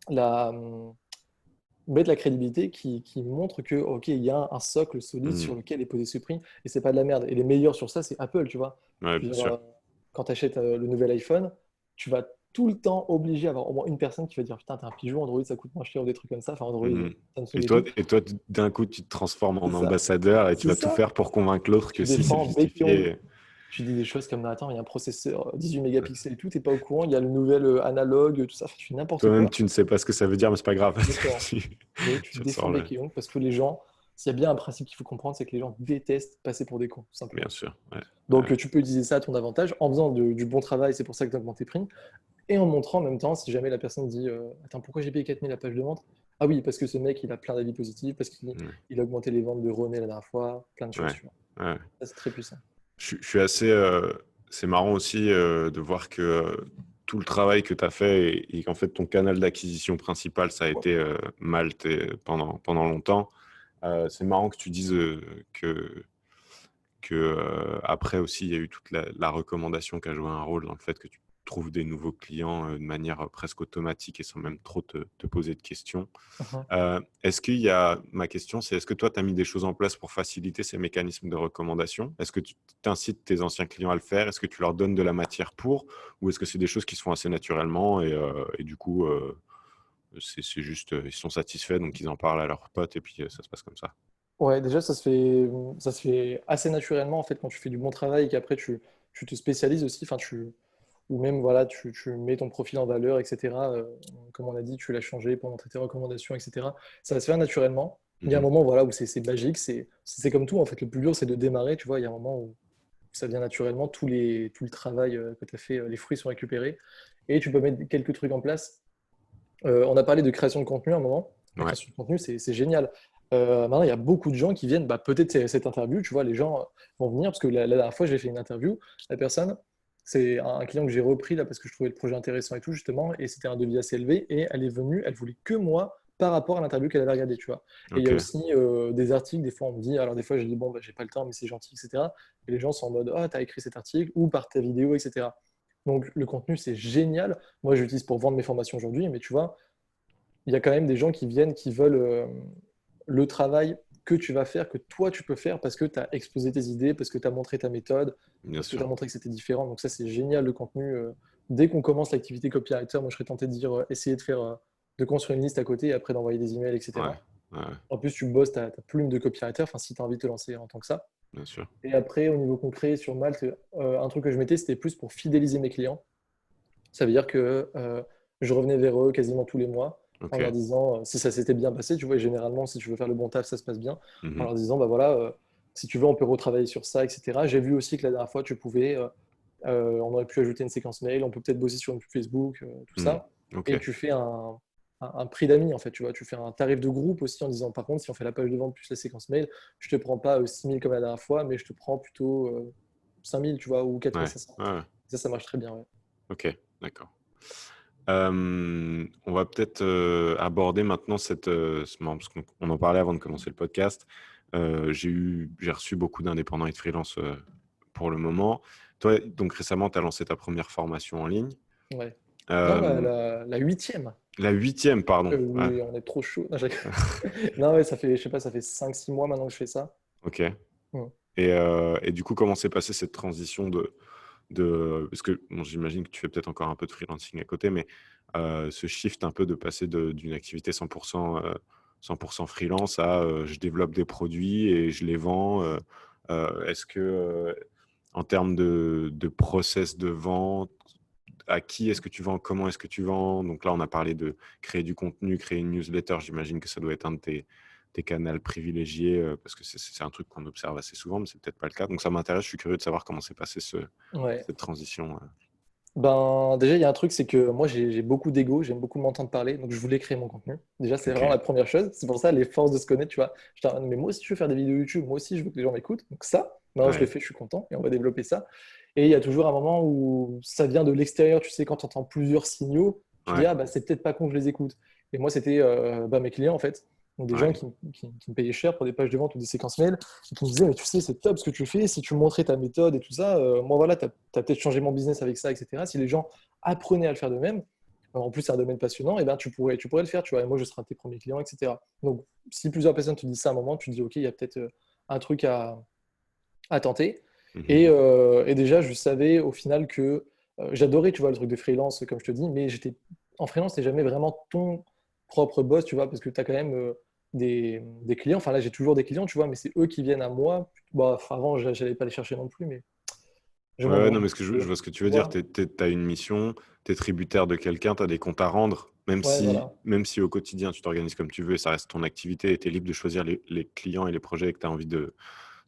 la, euh, mettre la crédibilité qui, montre que, OK, il y a un socle solide mhm. sur lequel est posé ce prix, et c'est pas de la merde. Et les meilleurs sur ça, c'est Apple, tu vois. Euh, quand tu achètes le nouvel iPhone, tu vas tout le temps obligé d'avoir au moins une personne qui va dire Putain, t'es un pigeon, Android, ça coûte moins cher ou des trucs comme ça. Enfin, Android, Mhm. ça me Et toi, et toi, d'un coup, tu te transformes en ambassadeur et tu vas tout faire pour convaincre l'autre que si c'est justifié. Tu dis des choses comme Attends, il y a un processeur 18 mégapixels et tout, t'es pas au courant, il y a le nouvel euh, analogue, tout ça. Enfin, tu fais n'importe quoi. Toi-même, tu ne sais pas ce que ça veut dire, mais c'est pas grave. Tu- tu défends sors le- bec et ongles parce que les gens, s'il y a bien un principe qu'il faut comprendre, c'est que les gens détestent passer pour des cons, tout simplement. Bien sûr. ouais. Donc, tu peux utiliser ça à ton avantage en faisant de- du bon travail, c'est pour ça que tu augmentes tes prix, et en montrant en même temps, si jamais la personne dit euh, Attends, pourquoi j'ai payé 4000 la page de vente? Ah oui, parce que ce mec, il a plein d'avis positifs, parce qu'il Ouais. il a augmenté les ventes de René la dernière fois, plein de choses. Ouais. Ouais. C'est très puissant. Je, je suis assez. euh, c'est marrant aussi euh, de voir que tout le travail que tu as fait et, et qu'en fait ton canal d'acquisition principal, ça a été Malte pendant, pendant longtemps. C'est marrant que tu dises que, que euh, après aussi, il y a eu toute la, la recommandation qui a joué un rôle dans le fait que tu trouves des nouveaux clients de manière presque automatique et sans même trop te, te poser de questions. Euh, est-ce qu'il y a, ma question, c'est est-ce que toi, tu as mis des choses en place pour faciliter ces mécanismes de recommandation? Est-ce que tu incites tes anciens clients à le faire? Est-ce que tu leur donnes de la matière pour? Ou est-ce que c'est des choses qui se font assez naturellement et, et du coup, c'est juste, ils sont satisfaits, donc ils en parlent à leurs potes et puis ça se passe comme ça? Ouais, déjà, ça se fait, ça se fait assez naturellement en fait quand tu fais du bon travail et qu'après tu, tu te spécialises aussi, enfin, tu, ou même voilà, tu, tu mets ton profil en valeur, etc. Euh, comme on a dit, tu l'as changé pour montrer tes recommandations, etc. Ça va se faire naturellement. Il y a un Mhm. moment voilà, où c'est magique, c'est comme tout en fait. Le plus dur, c'est de démarrer, tu vois. Il y a un moment où ça vient naturellement, tout, les, tout le travail euh, que tu as fait, euh, les fruits sont récupérés et tu peux mettre quelques trucs en place. Euh, on a parlé de création de contenu à un moment. La Ouais. création de contenu, c'est génial. Euh, maintenant, il y a beaucoup de gens qui viennent, bah, peut-être cette interview, tu vois, les gens vont venir, parce que la, la dernière fois, j'ai fait une interview, la personne, c'est un, client que j'ai repris là parce que je trouvais le projet intéressant et tout, justement, et c'était un devis assez élevé, et elle est venue, elle voulait que moi par rapport à l'interview qu'elle avait regardée, tu vois. Et il y a aussi euh, des articles, des fois on me dit, alors des fois j'ai dit, bon, bah, j'ai pas le temps, mais c'est gentil, etc. Et les gens sont en mode, ah, t'as écrit cet article, ou par ta vidéo, etc. Donc le contenu, c'est génial. Moi, je l'utilise pour vendre mes formations aujourd'hui, mais tu vois, il y a quand même des gens qui viennent, qui veulent euh, le travail que tu vas faire, que toi tu peux faire parce que tu as exposé tes idées, parce que tu as montré ta méthode, Bien parce que tu as montré que c'était différent. Donc ça, c'est génial le contenu. euh. Dès qu'on commence l'activité copywriter, moi je serais tenté de dire, euh, essayer de faire, euh, de construire une liste à côté et après d'envoyer des emails, etc. Ouais. Ouais, En plus, tu bosses ta, ta plume de copywriter, enfin si tu as envie de te lancer en tant que ça. bien sûr. Et après, au niveau concret, sur Malte, euh, un truc que je mettais, c'était plus pour fidéliser mes clients. Ça veut dire que euh, je revenais vers eux quasiment tous les mois En leur disant euh, si ça s'était bien passé, tu vois, et généralement, si tu veux faire le bon taf, ça se passe bien, Mhm. en leur disant, bah voilà, euh, si tu veux, on peut retravailler sur ça, etc. J'ai vu aussi que la dernière fois, tu pouvais, euh, euh, on aurait pu ajouter une séquence mail, on peut peut-être bosser sur une pub Facebook, euh, tout ça, Ok. et tu fais un, un, un prix d'amis, en fait, tu vois, tu fais un tarif de groupe aussi en disant, par contre, si on fait la page de vente plus la séquence mail, je te prends pas 6000 comme la dernière fois, mais je te prends plutôt euh, 5000, tu vois, ou 4500. Ouais. Ça, ça marche très bien, ouais. Ok, d'accord. Euh, on va peut-être euh, aborder maintenant cette, euh, ce moment, parce qu'on on en parlait avant de commencer le podcast. J'ai eu, j'ai reçu beaucoup d'indépendants et de freelance pour le moment. Toi, donc récemment, tu as lancé ta première formation en ligne. Ouais. Non, la, huitième. la huitième, pardon. Ouais, oui, on est trop chaud. Non, non, ouais, ça fait, je sais pas, ça fait 5-6 mois maintenant que je fais ça. Ok. Ouais. Et, et du coup, comment s'est passée cette transition de, parce que j'imagine que tu fais peut-être encore un peu de freelancing à côté, mais euh, ce shift un peu de passer d'une activité 100%, euh, 100% freelance à euh, je développe des produits et je les vends. Est-ce que en termes de process de vente, à qui est-ce que tu vends, comment est-ce que tu vends? Donc là, on a parlé de créer du contenu, créer une newsletter. J'imagine que ça doit être un de tes, tes canaux privilégiés euh, parce que c'est- un truc qu'on observe assez souvent, mais c'est peut-être pas le cas. Donc ça m'intéresse, je suis curieux de savoir comment s'est passée ce, Ouais. cette transition. euh. Ben, déjà, il y a un truc, c'est que moi, j'ai beaucoup d'ego, j'aime beaucoup m'entendre parler, donc je voulais créer mon contenu. Déjà, c'est vraiment la première chose. C'est pour ça, les forces de se connaître, tu vois. Je mais moi aussi, je veux faire des vidéos YouTube, moi aussi, je veux que les gens m'écoutent. Donc ça, maintenant, je le fais, je suis content, et on va développer ça. Et il y a toujours un moment où ça vient de l'extérieur, tu sais, quand tu entends plusieurs signaux, tu dis, Ouais. ah, bah, c'est peut-être pas con que je les écoute. Et moi, c'était euh, bah, mes clients, en fait. Donc, des Ouais. gens qui, qui- qui me payaient cher pour des pages de vente ou des séquences mail, et qui me disaient, mais tu sais, c'est top ce que tu fais, si tu montrais ta méthode et tout ça, euh, moi, voilà, tu as, peut-être changé mon business avec ça, etc. Si les gens apprenaient à le faire d'eux-mêmes, euh, en plus, c'est un domaine passionnant, et ben, tu, pourrais, tu pourrais le faire, tu vois, et moi, je serai un de tes premiers clients, etc. Donc, si plusieurs personnes te disent ça à un moment, tu te dis, OK, il y a peut-être euh, un truc à, à tenter. Mhm. Et, euh, et déjà, je savais au final que j'adorais, tu vois, le truc de freelance, comme je te dis, mais j'étais en freelance, c'est jamais vraiment ton propre boss, tu vois, parce que tu as quand même des, des, clients. Enfin, là, j'ai toujours des clients, tu vois, mais c'est eux qui viennent à moi. Bah, avant, j'allais pas les chercher non plus, mais. ouais, non, mais ce que je, vois ce que tu veux dire. Tu as une mission, tu es tributaire de quelqu'un, tu as des comptes à rendre. Même, si, même si au quotidien, tu t'organises comme tu veux, ça reste ton activité et tu es libre de choisir les, les, clients et les projets que tu as envie de,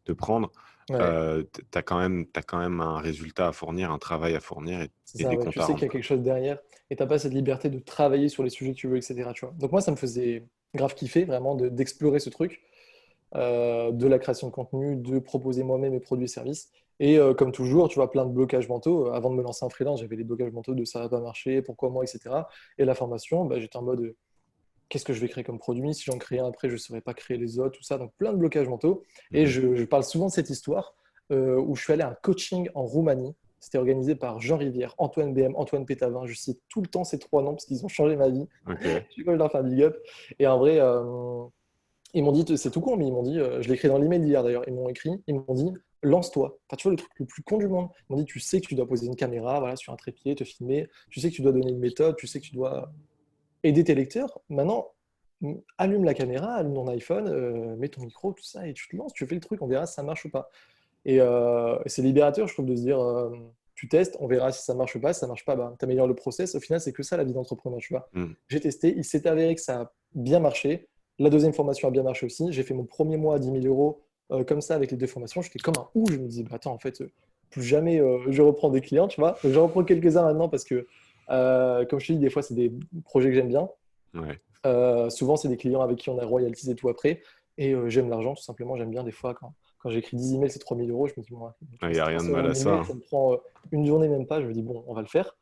de prendre. Euh, tu as, quand même, as quand même un résultat à fournir, un travail à fournir et, des comptes Tu sais qu'il y a quelque chose derrière et tu n'as pas cette liberté de travailler sur les sujets que tu veux, etc. Tu vois. Donc moi, ça me faisait grave kiffer vraiment d'explorer ce truc, euh, de la création de contenu, de proposer moi-même mes produits et services. Et euh, comme toujours, tu vois, plein de blocages mentaux. Euh, avant de me lancer en freelance, j'avais les blocages mentaux de ça va pas marcher, pourquoi moi, etc. Et la formation, bah, j'étais en mode qu'est-ce que je vais créer comme produit? Si j'en crée un après, je ne saurais pas créer les autres, tout ça. Donc plein de blocages mentaux. Et mhm. je, je parle souvent de cette histoire où je suis allé à un coaching en Roumanie. C'était organisé par Jean Rivière, Antoine BM, Antoine Pétavin. Je cite tout le temps ces trois noms parce qu'ils ont changé ma vie. je suis leur faire un big up. Et en vrai, euh, ils m'ont dit, c'est tout con, mais ils m'ont dit, euh, je l'ai écrit dans l'email d'hier d'ailleurs, ils m'ont écrit, ils m'ont dit, lance-toi. Enfin, tu vois, le truc le plus con du monde. Ils m'ont dit, tu sais que tu dois poser une caméra voilà, sur un trépied, te filmer, tu sais que tu dois donner une méthode, tu sais que tu dois aider tes lecteurs. Maintenant, allume la caméra, allume ton iPhone, euh, mets ton micro, tout ça, et tu te lances, tu fais le truc, on verra si ça marche ou pas. Et euh, c'est libérateur, je trouve, de se dire, euh, tu testes, on verra si ça marche ou pas. Si ça marche pas, bah, tu améliores le process. Au final, c'est que ça la vie d'entrepreneur, tu vois. Mm. J'ai testé, il s'est avéré que ça a bien marché. La deuxième formation a bien marché aussi. J'ai fait mon premier mois à 10 000 euros euh, comme ça avec les deux formations. J'étais comme un ou. Je me dis, bah, attends, en fait, plus jamais je reprends des clients, tu vois. Je reprends quelques-uns maintenant parce que, comme je te dis, des fois, c'est des projets que j'aime bien. souvent, c'est des clients avec qui on a royalties et tout après. Et j'aime l'argent, tout simplement. J'aime bien des fois quand quand j'écris 10 emails, c'est 3000 euros. Je me dis, bon, il n'y a rien de mal à ça. Ça me prend euh, une journée, même pas. Je me dis, bon, on va le faire.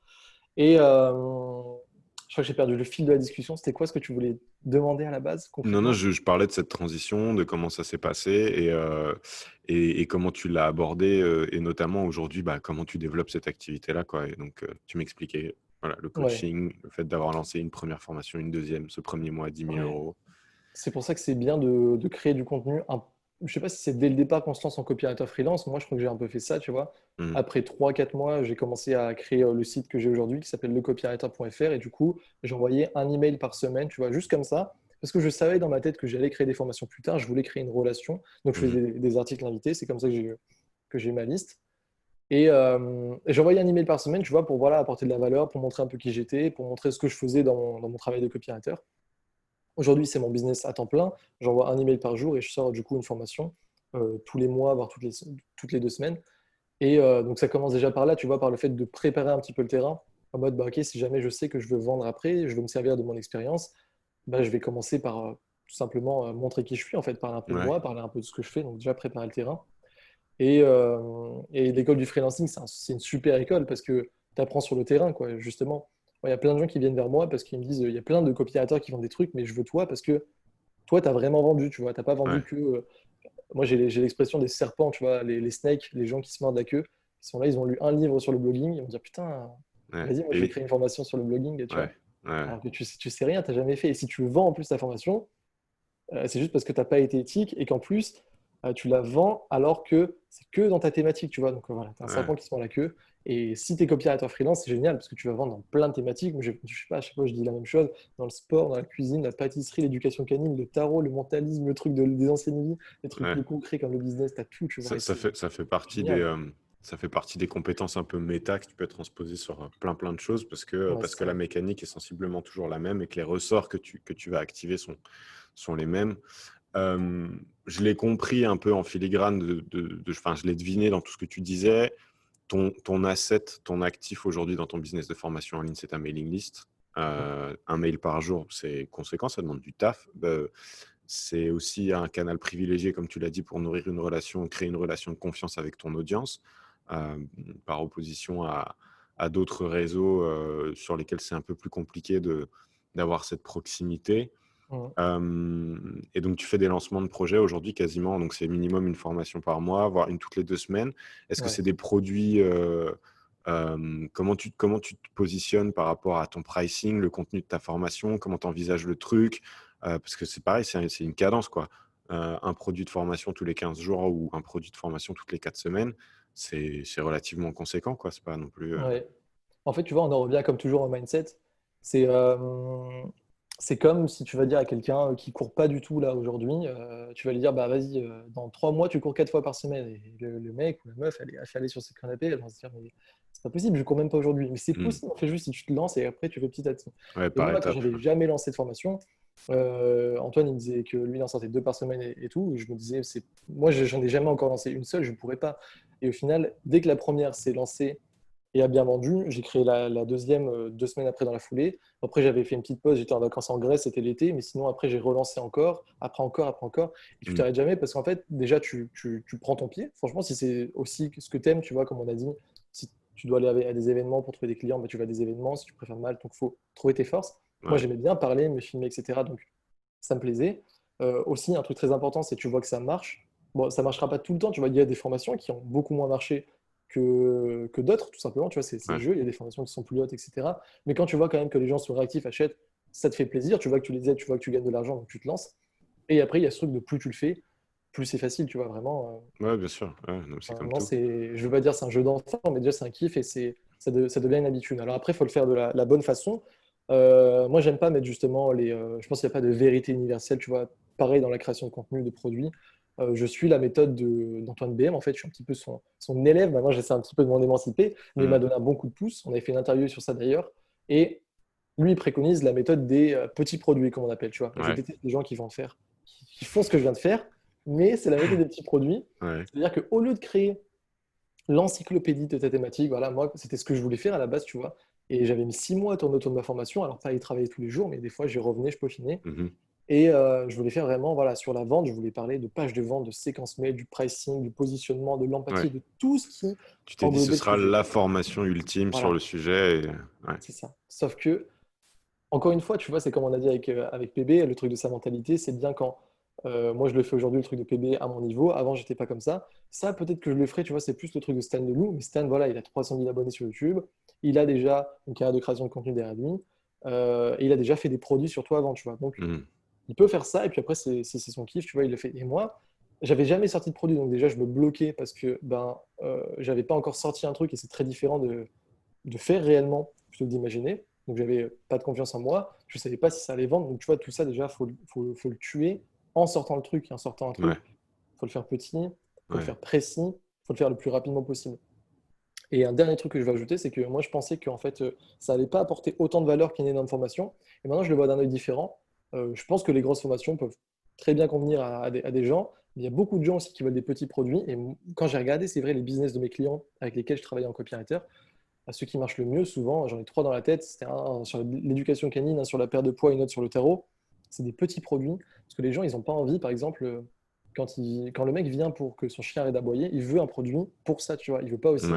Et euh, je crois que j'ai perdu le fil de la discussion. C'était quoi ce que tu voulais demander à la base Non, non, je, parlais de cette transition, de comment ça s'est passé et, euh, et, comment tu l'as abordé, et notamment aujourd'hui, bah, comment tu développes cette activité-là. Quoi. Et donc, tu m'expliquais voilà, le coaching, le fait d'avoir lancé une première formation, une deuxième, ce premier mois à 10 000 euros. C'est pour ça que c'est bien de, de, créer du contenu un je sais pas si c'est dès le départ qu'on se lance en copywriter freelance. Moi, je crois que j'ai un peu fait ça, tu vois. Mmh. Après 3-4 mois, j'ai commencé à créer euh, le site que j'ai aujourd'hui qui s'appelle lecopywriter.fr et du coup, j'envoyais un email par semaine, tu vois, juste comme ça. Parce que je savais dans ma tête que j'allais créer des formations plus tard, je voulais créer une relation. Donc, je faisais mmh. des, articles invités, c'est comme ça que j'ai ma liste. Euh, et, j'envoyais un email par semaine, tu vois, pour voilà, apporter de la valeur, pour montrer un peu qui j'étais, pour montrer ce que je faisais dans mon, dans mon travail de copywriter. Aujourd'hui, c'est mon business à temps plein. J'envoie un email par jour et je sors du coup une formation euh, tous les mois, voire toutes les, toutes les deux semaines. Et euh, donc, ça commence déjà par là, tu vois, par le fait de préparer un petit peu le terrain. En mode, bah, OK, si jamais je sais que je veux vendre après, je veux me servir de mon expérience, bah, je vais commencer par euh, tout simplement montrer qui je suis, en fait, parler un peu de moi, parler un peu de ce que je fais. Donc, déjà préparer le terrain. Et, et l'école du freelancing, c'est une super école parce que tu apprends sur le terrain, quoi, justement. Il y a plein de gens qui viennent vers moi parce qu'ils me disent il y a plein de copywriters qui vendent des trucs, mais je veux toi parce que toi, tu as vraiment vendu, tu vois. Tu n'as pas vendu que. Euh, moi, j'ai l'expression des serpents, tu vois, les, snakes, les gens qui se mordent la queue. Ils sont là, ils ont lu un livre sur le blogging, ils vont dire putain, vas-y, moi, je vais créer une formation sur le blogging. tu vois. Alors que tu, tu sais rien, tu n'as jamais fait. Et si tu vends en plus ta formation, euh, c'est juste parce que tu n'as pas été éthique et qu'en plus, euh, tu la vends alors que c'est que dans ta thématique, tu vois. Donc voilà, tu as un serpent qui se mord la queue. Et si tu es copywriter freelance, c'est génial parce que tu vas vendre dans plein de thématiques. Je, je sais pas, à chaque fois, je dis la même chose. Dans le sport, dans la cuisine, la pâtisserie, l'éducation canine, le tarot, le mentalisme, le truc de, des anciennes vies, les trucs plus concrets comme le business, tu as tout. Tu vois, ça, fait, ça, fait partie des, euh, ça fait partie des compétences un peu méta que tu peux transposer sur euh, plein plein de choses parce que, parce que la mécanique est sensiblement toujours la même et que les ressorts que tu, que tu vas activer sont, sont les mêmes. Euh, je l'ai compris un peu en filigrane, de, de, de, je l'ai deviné dans tout ce que tu disais ton, asset, ton actif aujourd'hui dans ton business de formation en ligne, c'est ta mailing list. Euh, un mail par jour, c'est conséquent, ça demande du taf. Bah, c'est aussi un canal privilégié, comme tu l'as dit, pour nourrir une relation, créer une relation de confiance avec ton audience, euh, par opposition à, d'autres réseaux euh, sur lesquels c'est un peu plus compliqué d'avoir cette proximité et donc, tu fais des lancements de projets aujourd'hui quasiment, donc c'est minimum une formation par mois, voire une toutes les deux semaines. Est-ce que c'est des produits comment, tu, comment tu te positionnes par rapport à ton pricing, le contenu de ta formation? Comment tu envisages le truc? Parce que c'est pareil, c'est une cadence. quoi. un produit de formation tous les 15 jours ou un produit de formation toutes les 4 semaines, c'est relativement conséquent. quoi. C'est pas non plus. En fait, tu vois, on en revient comme toujours au mindset. C'est c'est comme si tu vas dire à quelqu'un qui court pas du tout là aujourd'hui, euh, tu vas lui dire bah vas-y, euh, dans trois mois tu cours quatre fois par semaine. Et le, mec ou la meuf, elle est affalée sur ses canapés, elle va se dire mais c'est pas possible, je cours même pas aujourd'hui. Mais c'est mm. possible, en fait juste si tu te lances et après tu fais petit à petit. Ouais, et moi, quand j'avais jamais lancé de formation, euh, Antoine il me disait que lui il en sortait deux par semaine et, tout. je me disais c'est moi j'en ai jamais encore lancé une seule, je ne pourrais pas. Et au final, dès que la première s'est lancée et a bien vendu. J'ai créé la, deuxième euh, deux semaines après dans la foulée. Après, j'avais fait une petite pause, j'étais en vacances en Grèce, c'était l'été, mais sinon, après, j'ai relancé encore, après encore, après encore. Et tu mm. t'arrêtes jamais parce qu'en fait, déjà, tu, tu, prends ton pied. Franchement, si c'est aussi ce que tu aimes, tu vois, comme on a dit, si tu dois aller à des événements pour trouver des clients, bah, tu vas à des événements. Si tu préfères mal, donc il faut trouver tes forces. Moi, j'aimais bien parler, me filmer, etc. Donc, ça me plaisait. Euh, aussi, un truc très important, c'est que tu vois que ça marche. Bon, ça marchera pas tout le temps. Tu vois, il y a des formations qui ont beaucoup moins marché que, que d'autres, tout simplement. Tu vois, c'est le jeu, il y a des formations qui sont plus hautes, etc. Mais quand tu vois quand même que les gens sont réactifs, achètent, ça te fait plaisir. Tu vois que tu les aides, tu vois que tu gagnes de l'argent, donc tu te lances. Et après, il y a ce truc de plus tu le fais, plus c'est facile, tu vois, vraiment. Euh, ouais, bien sûr. Ouais, c'est comme tout. Je veux pas dire c'est un jeu d'enfant, mais déjà c'est un kiff et c'est ça, ça, devient une habitude. Alors après, il faut le faire de la, bonne façon. Euh, moi, j'aime pas mettre justement les. Euh, je pense qu'il n'y a pas de vérité universelle, tu vois. Pareil dans la création de contenu, de produits. Euh, je suis la méthode d'Antoine BM. En fait, je suis un petit peu son, son élève. Maintenant, j'essaie un petit peu de m'en émanciper, mais il m'a mm. donné un bon coup de pouce. On avait fait une interview sur ça d'ailleurs. Et lui, il préconise la méthode des euh, petits produits, comme on appelle. Tu vois, ouais. je des gens qui vont faire, qui font ce que je viens de faire, mais c'est la méthode des petits produits. C'est-à-dire qu'au lieu de créer l'encyclopédie de ta thématique, voilà, moi, c'était ce que je voulais faire à la base, tu vois. Et j'avais mis six mois à tourner autour de ma formation. Alors, pas y travailler tous les jours, mais des fois, j'y revenais, je peaufinais. Mm et euh, je voulais faire vraiment, voilà, sur la vente, je voulais parler de pages de vente, de séquences mail, du pricing, du positionnement, de l'empathie, de tout ce qui. Tu t'es dit, ce sera la formation ultime sur le sujet. C'est ça. Sauf que, encore une fois, tu vois, c'est comme on a dit avec, euh, avec PB, le truc de sa mentalité, c'est bien quand. Euh, moi, je le fais aujourd'hui, le truc de PB à mon niveau. Avant, j'étais pas comme ça. Ça, peut-être que je le ferai, tu vois, c'est plus le truc de Stan Leloup. Mais Stan, voilà, il a 300 000 abonnés sur YouTube. Il a déjà une carrière de création de contenu derrière lui. et il a déjà fait des produits sur toi avant, tu vois. Donc, mmh il peut faire ça et puis après c'est son kiff, tu vois, il le fait. Et moi, j'avais jamais sorti de produit, donc déjà je me bloquais parce que ben euh, j'avais pas encore sorti un truc et c'est très différent de, de faire réellement plutôt que d'imaginer. Donc j'avais pas de confiance en moi, je savais pas si ça allait vendre. Donc tu vois, tout ça déjà, faut, faut, faut le tuer en sortant le truc, en sortant un truc. Faut le faire petit, faut le faire précis, faut le faire le plus rapidement possible. Et un dernier truc que je vais ajouter, c'est que moi je pensais que en fait euh, ça allait pas apporter autant de valeur qu'une énorme formation. Et maintenant je le vois d'un œil différent. Euh, je pense que les grosses formations peuvent très bien convenir à, des, gens. Mais il y a beaucoup de gens aussi qui veulent des petits produits. Et quand j'ai regardé, c'est vrai, les business de mes clients avec lesquels je travaillais en copywriter, à ceux qui marchent le mieux, souvent, j'en ai trois dans la tête. C'était un sur l'éducation canine, un sur la perte de poids et une autre sur le tarot. C'est des petits produits. Parce que les gens, ils n'ont pas envie, par exemple, quand, il, quand le mec vient pour que son chien arrête d'aboyer, il veut un produit pour ça, tu vois. Il veut pas aussi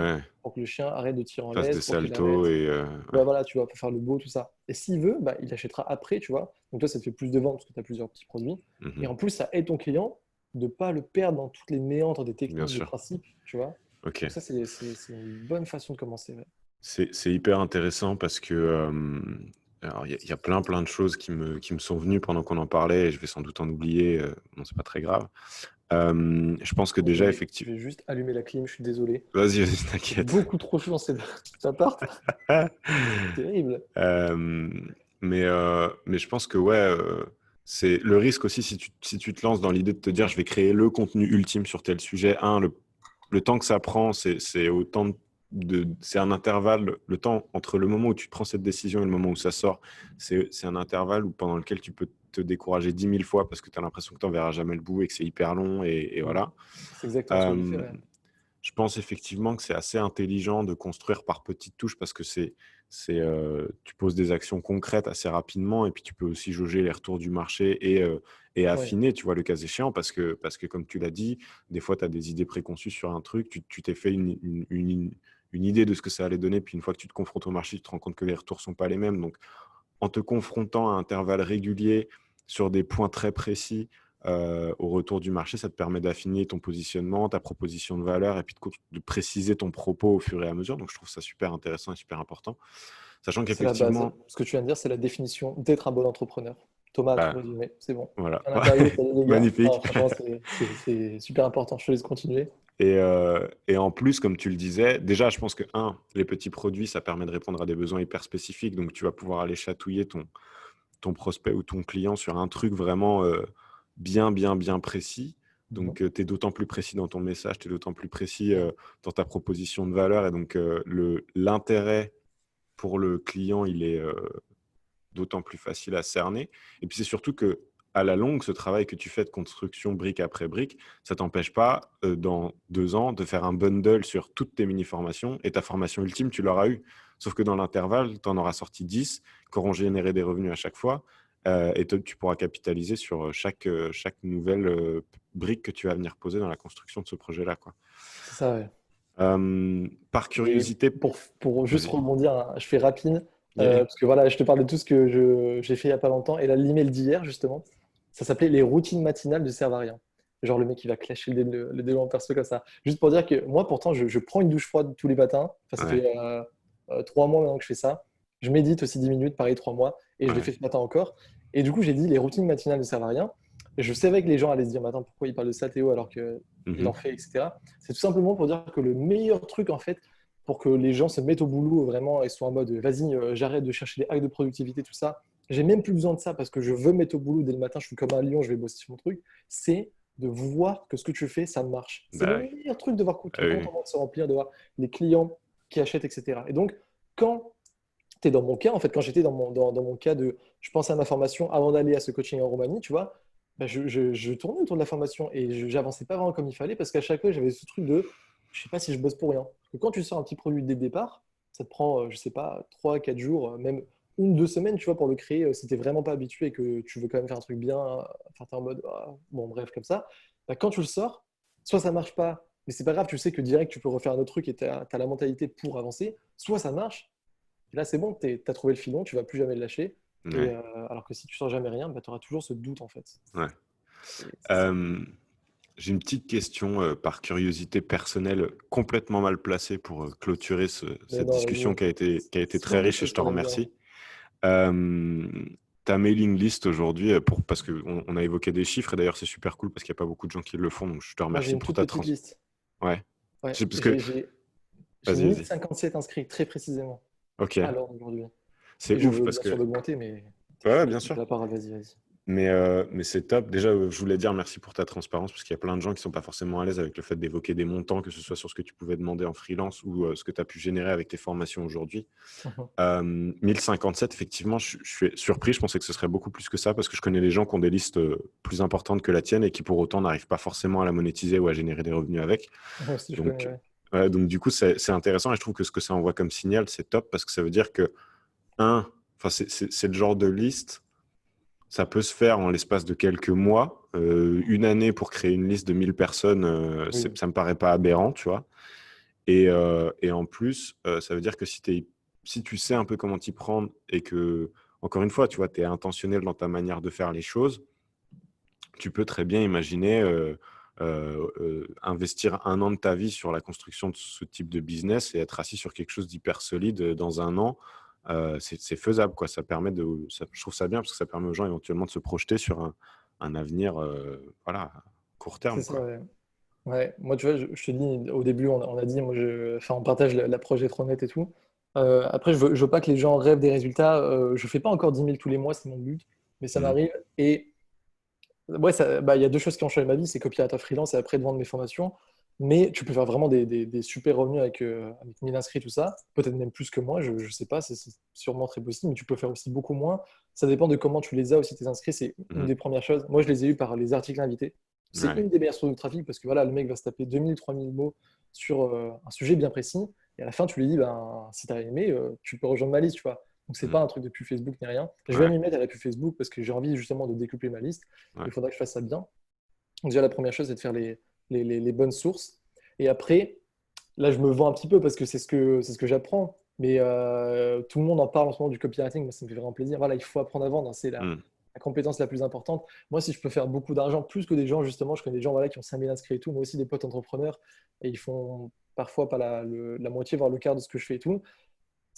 pour que le chien arrête de tirer en laisse. des saltos et. Euh, voilà, tu vois, pour faire le beau, tout ça. Et s'il veut, bah, il achètera après, tu vois. Donc toi, ça te fait plus de ventes parce que tu as plusieurs petits produits. Mhm. Et en plus, ça aide ton client de ne pas le perdre dans toutes les méandres des techniques, des principes, tu vois. Ok. ça, c'est une bonne façon de commencer. C'est hyper intéressant parce que euh, alors, il y, a plein, plein de choses qui me, qui me sont venues pendant qu'on en parlait, et je vais sans doute en oublier, euh, bon, c'est pas très grave. Euh, je pense que déjà, effectivement. Je vais juste allumer la clim, je suis désolé. Vas-y, vas-y, t'inquiète. Beaucoup trop chaud dans cet appart. terrible. Euh, mais, mais je pense que, ouais, c'est le risque aussi si tu, si tu te lances dans l'idée de te dire je vais créer le contenu ultime sur tel sujet. Un, le, le temps que ça prend, c'est autant de c'est un intervalle, le temps entre le moment où tu prends cette décision et le moment où ça sort, c'est un intervalle où, pendant lequel tu peux te décourager dix mille fois parce que tu as l'impression que tu n'en verras jamais le bout et que c'est hyper long et, voilà. C'est exactement ce que Je pense effectivement que c'est assez intelligent de construire par petites touches parce que c'est, c'est, euh, tu poses des actions concrètes assez rapidement et puis tu peux aussi jauger les retours du marché et, euh, et affiner, tu vois, le cas échéant, parce que, parce que comme tu l'as dit, des fois, tu as des idées préconçues sur un truc, tu t'es fait une, une, une idée de ce que ça allait donner. Puis une fois que tu te confrontes au marché, tu te rends compte que les retours sont pas les mêmes. Donc, en te confrontant à intervalles réguliers sur des points très précis euh, au retour du marché, ça te permet d'affiner ton positionnement, ta proposition de valeur et puis de, préciser ton propos au fur et à mesure. Donc, je trouve ça super intéressant et super important. Sachant qu'effectivement. Ce que tu viens de dire, c'est la définition d'être un bon entrepreneur. Thomas, bah, c'est bon. Voilà. Magnifique. c'est super important. Je te laisse continuer. Et, euh, et, en plus, comme tu le disais, déjà, je pense que, un, les petits produits, ça permet de répondre à des besoins hyper spécifiques. Donc, tu vas pouvoir aller chatouiller ton, ton prospect ou ton client sur un truc vraiment euh, bien, bien, bien précis. Donc, euh, tu es d'autant plus précis dans ton message, tu es d'autant plus précis dans ta proposition de valeur. Et donc, l'intérêt pour le client, il est d'autant plus facile à cerner. Et puis, c'est surtout que à la longue, ce travail que tu fais de construction brique après brique, ça t'empêche pas, dans deux ans, de faire un bundle sur toutes tes mini-formations et ta formation ultime, tu l'auras eu. Sauf que dans l'intervalle, tu en auras sorti 10 qui auront généré des revenus à chaque fois et tu pourras capitaliser sur chaque, chaque nouvelle brique que tu vas venir poser dans la construction de ce projet-là. C'est ça, ouais. par curiosité. pour, pour juste rebondir, hein, je fais rapide. parce que voilà, je te parle de tout ce que j'ai fait il n'y a pas longtemps. Et là, l'email d'hier, justement, ça s'appelait les routines matinales de servent à rien. Genre le mec qui va clasher le, le, en perso comme ça. Juste pour dire que moi, pourtant, je, prends une douche froide tous les matins. ça fait euh, euh, trois mois maintenant que je fais ça. Je médite aussi 10 minutes, pareil, trois mois. Et je l'ai fait ce matin encore. Et du coup, j'ai dit les routines matinales ne servent à rien. Et je savais que les gens allaient se dire, attends, pourquoi il parle de ça, Théo, alors qu'il mhm. en fait, etc. C'est tout simplement pour dire que le meilleur truc, en fait, pour que les gens se mettent au boulot vraiment et soient en mode, vas-y, euh, j'arrête de chercher les hacks de productivité, tout ça j'ai même plus besoin de ça parce que je veux mettre au boulot dès le matin, je suis comme un lion, je vais bosser sur mon truc, c'est de voir que ce que tu fais, ça marche. C'est bah le meilleur truc de voir que ton compte se remplir, de voir les clients qui achètent, etc. Et donc, quand es dans mon cas, en fait, quand j'étais dans mon, dans, mon cas de, je pensais à ma formation avant d'aller à ce coaching en Roumanie, tu vois, bah, je, je, tournais autour de la formation et je n'avançais pas vraiment comme il fallait parce qu'à chaque fois, j'avais ce truc de, je sais pas si je bosse pour rien. Que quand tu sors un petit produit dès le départ, ça te prend, euh, je sais pas, 3, 4 jours, même une, deux semaines, tu vois, pour le créer, euh, si tu vraiment pas habitué et que tu veux quand même faire un truc bien, enfin, tu en mode, ah, bon, bref, comme ça, bah, quand tu le sors, soit ça marche pas, mais c'est pas grave, tu sais que direct, tu peux refaire un autre truc et tu as, la mentalité pour avancer, soit ça marche, et là, c'est bon, tu as trouvé le filon, tu vas plus jamais le lâcher. Euh, alors que si tu sors jamais rien, bah, tu auras toujours ce doute, en fait. Ouais. J'ai une petite question euh, par curiosité personnelle complètement mal placée pour clôturer cette discussion qui a été, qui a été très riche et je te remercie ta mailing list aujourd'hui, euh, pour, parce qu'on on a évoqué des chiffres, et d'ailleurs c'est super cool parce qu'il n'y a pas beaucoup de gens qui le font, donc je te remercie pour ta trans. Ouais. ouais j'ai que... 1057 inscrits, très précisément. Ok. Alors aujourd'hui. C'est ouf parce que. Sûr d'augmenter, mais. Ouais, bien sûr. La parole, vas-y, vas-y. Mais, euh, mais c'est top. Déjà, euh, je voulais dire merci pour ta transparence parce qu'il y a plein de gens qui ne sont pas forcément à l'aise avec le fait d'évoquer des montants, que ce soit sur ce que tu pouvais demander en freelance ou euh, ce que tu as pu générer avec tes formations aujourd'hui. 1057, mmh effectivement, je, suis surpris. Je pensais que ce serait beaucoup plus que ça parce que je connais des gens qui ont des listes plus importantes que la tienne et qui pour autant n'arrivent pas forcément à la monétiser ou à générer des revenus avec. donc, donc, du coup, c'est intéressant et je trouve que ce que ça envoie comme signal, c'est top parce que ça veut dire que, un, c'est le genre de liste ça peut se faire en l'espace de quelques mois. Euh, une année pour créer une liste de 1000 personnes, euh, ça me paraît pas aberrant, tu vois. Et, euh, et en plus, ça veut dire que si, es, si tu sais un peu comment t'y prendre et que, encore une fois, tu vois, tu es intentionnel dans ta manière de faire les choses, tu peux très bien imaginer investir un an de ta vie sur la construction de ce type de business et être assis sur quelque chose d'hyper solide dans un an c'est faisable. Quoi. Ça permet de, je trouve ça bien parce que ça permet aux gens éventuellement de se projeter sur un, un avenir voilà, court terme. Ça, ouais. Moi, tu vois, je, te dis, au début, on, a dit, moi, je, enfin, on partage la, projet trop net et tout. après, je veux, je veux pas que les gens rêvent des résultats. je fais pas encore 10 000 tous les mois, c'est mon but, mais ça mmh. m'arrive. Et ouais, bah, il y a deux choses qui ont changé ma vie c'est copywriter freelance et après de vendre mes formations. Mais tu peux faire vraiment des, super revenus avec, euh, avec 1000 inscrits, tout ça. Peut-être même plus que moi, je ne sais pas, c'est sûrement très possible, mais tu peux faire aussi beaucoup moins. Ça dépend de comment tu les as aussi, tes inscrits. C'est une mmh. des premières choses. Moi, je les ai eus par les articles invités. C'est une des meilleures sources de trafic parce que voilà, le mec va se taper 2000, 3000 mots sur euh, un sujet bien précis. Et à la fin, tu lui dis, ben, si tu as aimé, euh, tu peux rejoindre ma liste, tu vois. Donc, c'est mmh. pas un truc de pub Facebook ni rien. Je vais m'y mettre à la pub Facebook parce que j'ai envie justement de découper ma liste. Il faudra que je fasse ça bien. Donc, déjà, la première chose, c'est de faire les, les, bonnes sources. Et après, là, je me vends un petit peu parce que c'est ce que, c'est ce que j'apprends. Mais euh, tout le monde en parle en ce moment du copywriting. Moi, ça me fait vraiment plaisir. Voilà, il faut apprendre à vendre. Hein. C'est la, hmm. la, compétence la plus importante. Moi, si je peux faire beaucoup d'argent, plus que des gens, justement, je connais des gens voilà, qui ont 5000 inscrits et tout. Moi aussi, des potes entrepreneurs. Et ils font parfois pas la, la moitié, voire le quart de ce que je fais et tout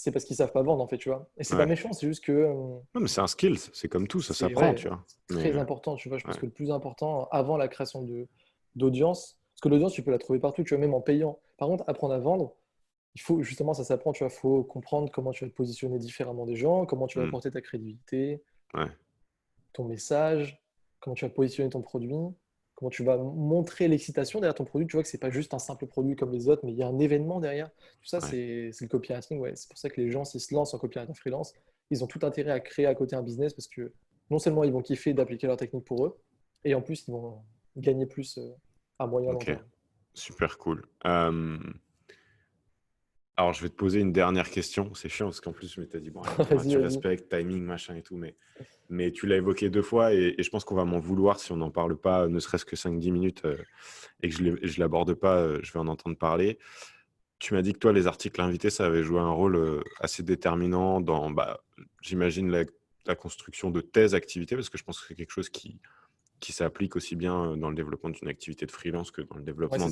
c'est parce qu'ils savent pas vendre en fait, tu vois. Et c'est pas méchant, c'est juste que. Euh, non, mais c'est un skill, c'est comme tout, ça s'apprend, tu vois. Très important, tu vois. Je pense que le plus important avant la création de d'audience, que l'audience, tu peux la trouver partout, tu vois, même en payant. Par contre, apprendre à vendre, il faut justement, ça s'apprend, tu vois, faut comprendre comment tu vas te positionner différemment des gens, comment tu vas Mm. apporter ta crédibilité, Ouais. ton message, comment tu vas positionner ton produit, comment tu vas montrer l'excitation derrière ton produit. Tu vois que c'est pas juste un simple produit comme les autres, mais il y a un événement derrière. Tout ça, Ouais. c'est le copywriting. Ouais. C'est pour ça que les gens, s'ils se lancent en copywriting freelance, ils ont tout intérêt à créer à côté un business parce que non seulement ils vont kiffer d'appliquer leur technique pour eux, et en plus, ils vont gagner plus euh, à moyen long Ok. terme. Super cool. Euh, Alors, je vais te poser une dernière question. C'est chiant parce qu'en plus, je m'étais dit, bon, Vas-y, tu respectes, timing, machin et tout, mais, mais tu l'as évoqué deux fois et, et je pense qu'on va m'en vouloir si on n'en parle pas, ne serait-ce que 5-10 minutes euh, et que je ne l'aborde pas, euh, je vais en entendre parler. Tu m'as dit que toi, les articles invités, ça avait joué un rôle euh, assez déterminant dans, bah, j'imagine, la, la construction de tes activités, parce que je pense que c'est quelque chose qui, qui s'applique aussi bien dans le développement d'une activité de freelance que dans le développement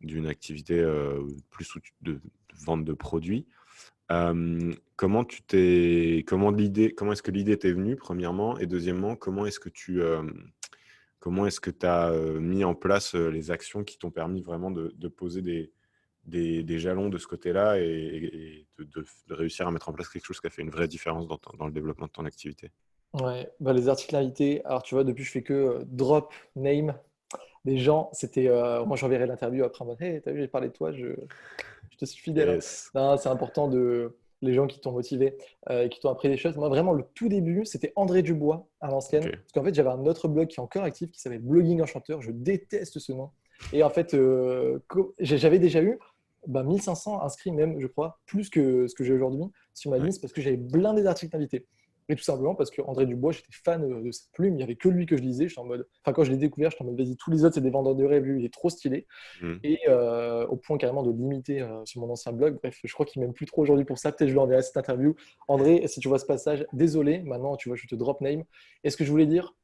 d'une activité euh, plus de, de vente de produits. Euh, comment tu t'es, comment l'idée, comment est-ce que l'idée t'est venue premièrement? Et deuxièmement, comment est-ce que tu, euh, comment est-ce que tu as mis en place les actions qui t'ont permis vraiment de, de poser des, des, des jalons de ce côté-là et, et de, de- de réussir à mettre en place quelque chose qui a fait une vraie différence dans, ton- dans le développement de ton activité? Ouais, bah, les articles invités, alors tu vois, depuis je fais que euh, drop name des gens. C'était, euh, moi j'enverrai l'interview après en mode, hey, t'as vu, j'ai parlé de toi, je, je te suis fidèle. hein. Yes. C'est important de les gens qui t'ont motivé euh, et qui t'ont appris des choses. Moi, vraiment, le tout début, c'était André Dubois à l'ancienne. Parce qu'en fait, j'avais un autre blog qui est encore actif qui s'appelle Blogging Enchanteur. Je déteste ce nom. Et en fait, j'avais déjà eu bah, 1500 inscrits, même, je crois, plus que ce que j'ai aujourd'hui sur ma Ouais. liste parce que j'avais blindé d'articles invités. Et tout simplement parce que André Dubois, j'étais fan de sa plume. Il n'y avait que lui que je lisais. J'étais en mode, enfin, quand je l'ai découvert, j'étais en mode, vas-y, tous les autres, c'est des vendeurs de rêves. Lui, il est trop stylé Mm. et euh, au point carrément de limiter euh, sur mon ancien blog. Bref, je crois qu'il m'aime plus trop aujourd'hui pour ça. Peut-être je lui enverrai cette interview. André, si tu vois ce passage, désolé, maintenant tu vois, je te drop name. Et ce que je voulais dire,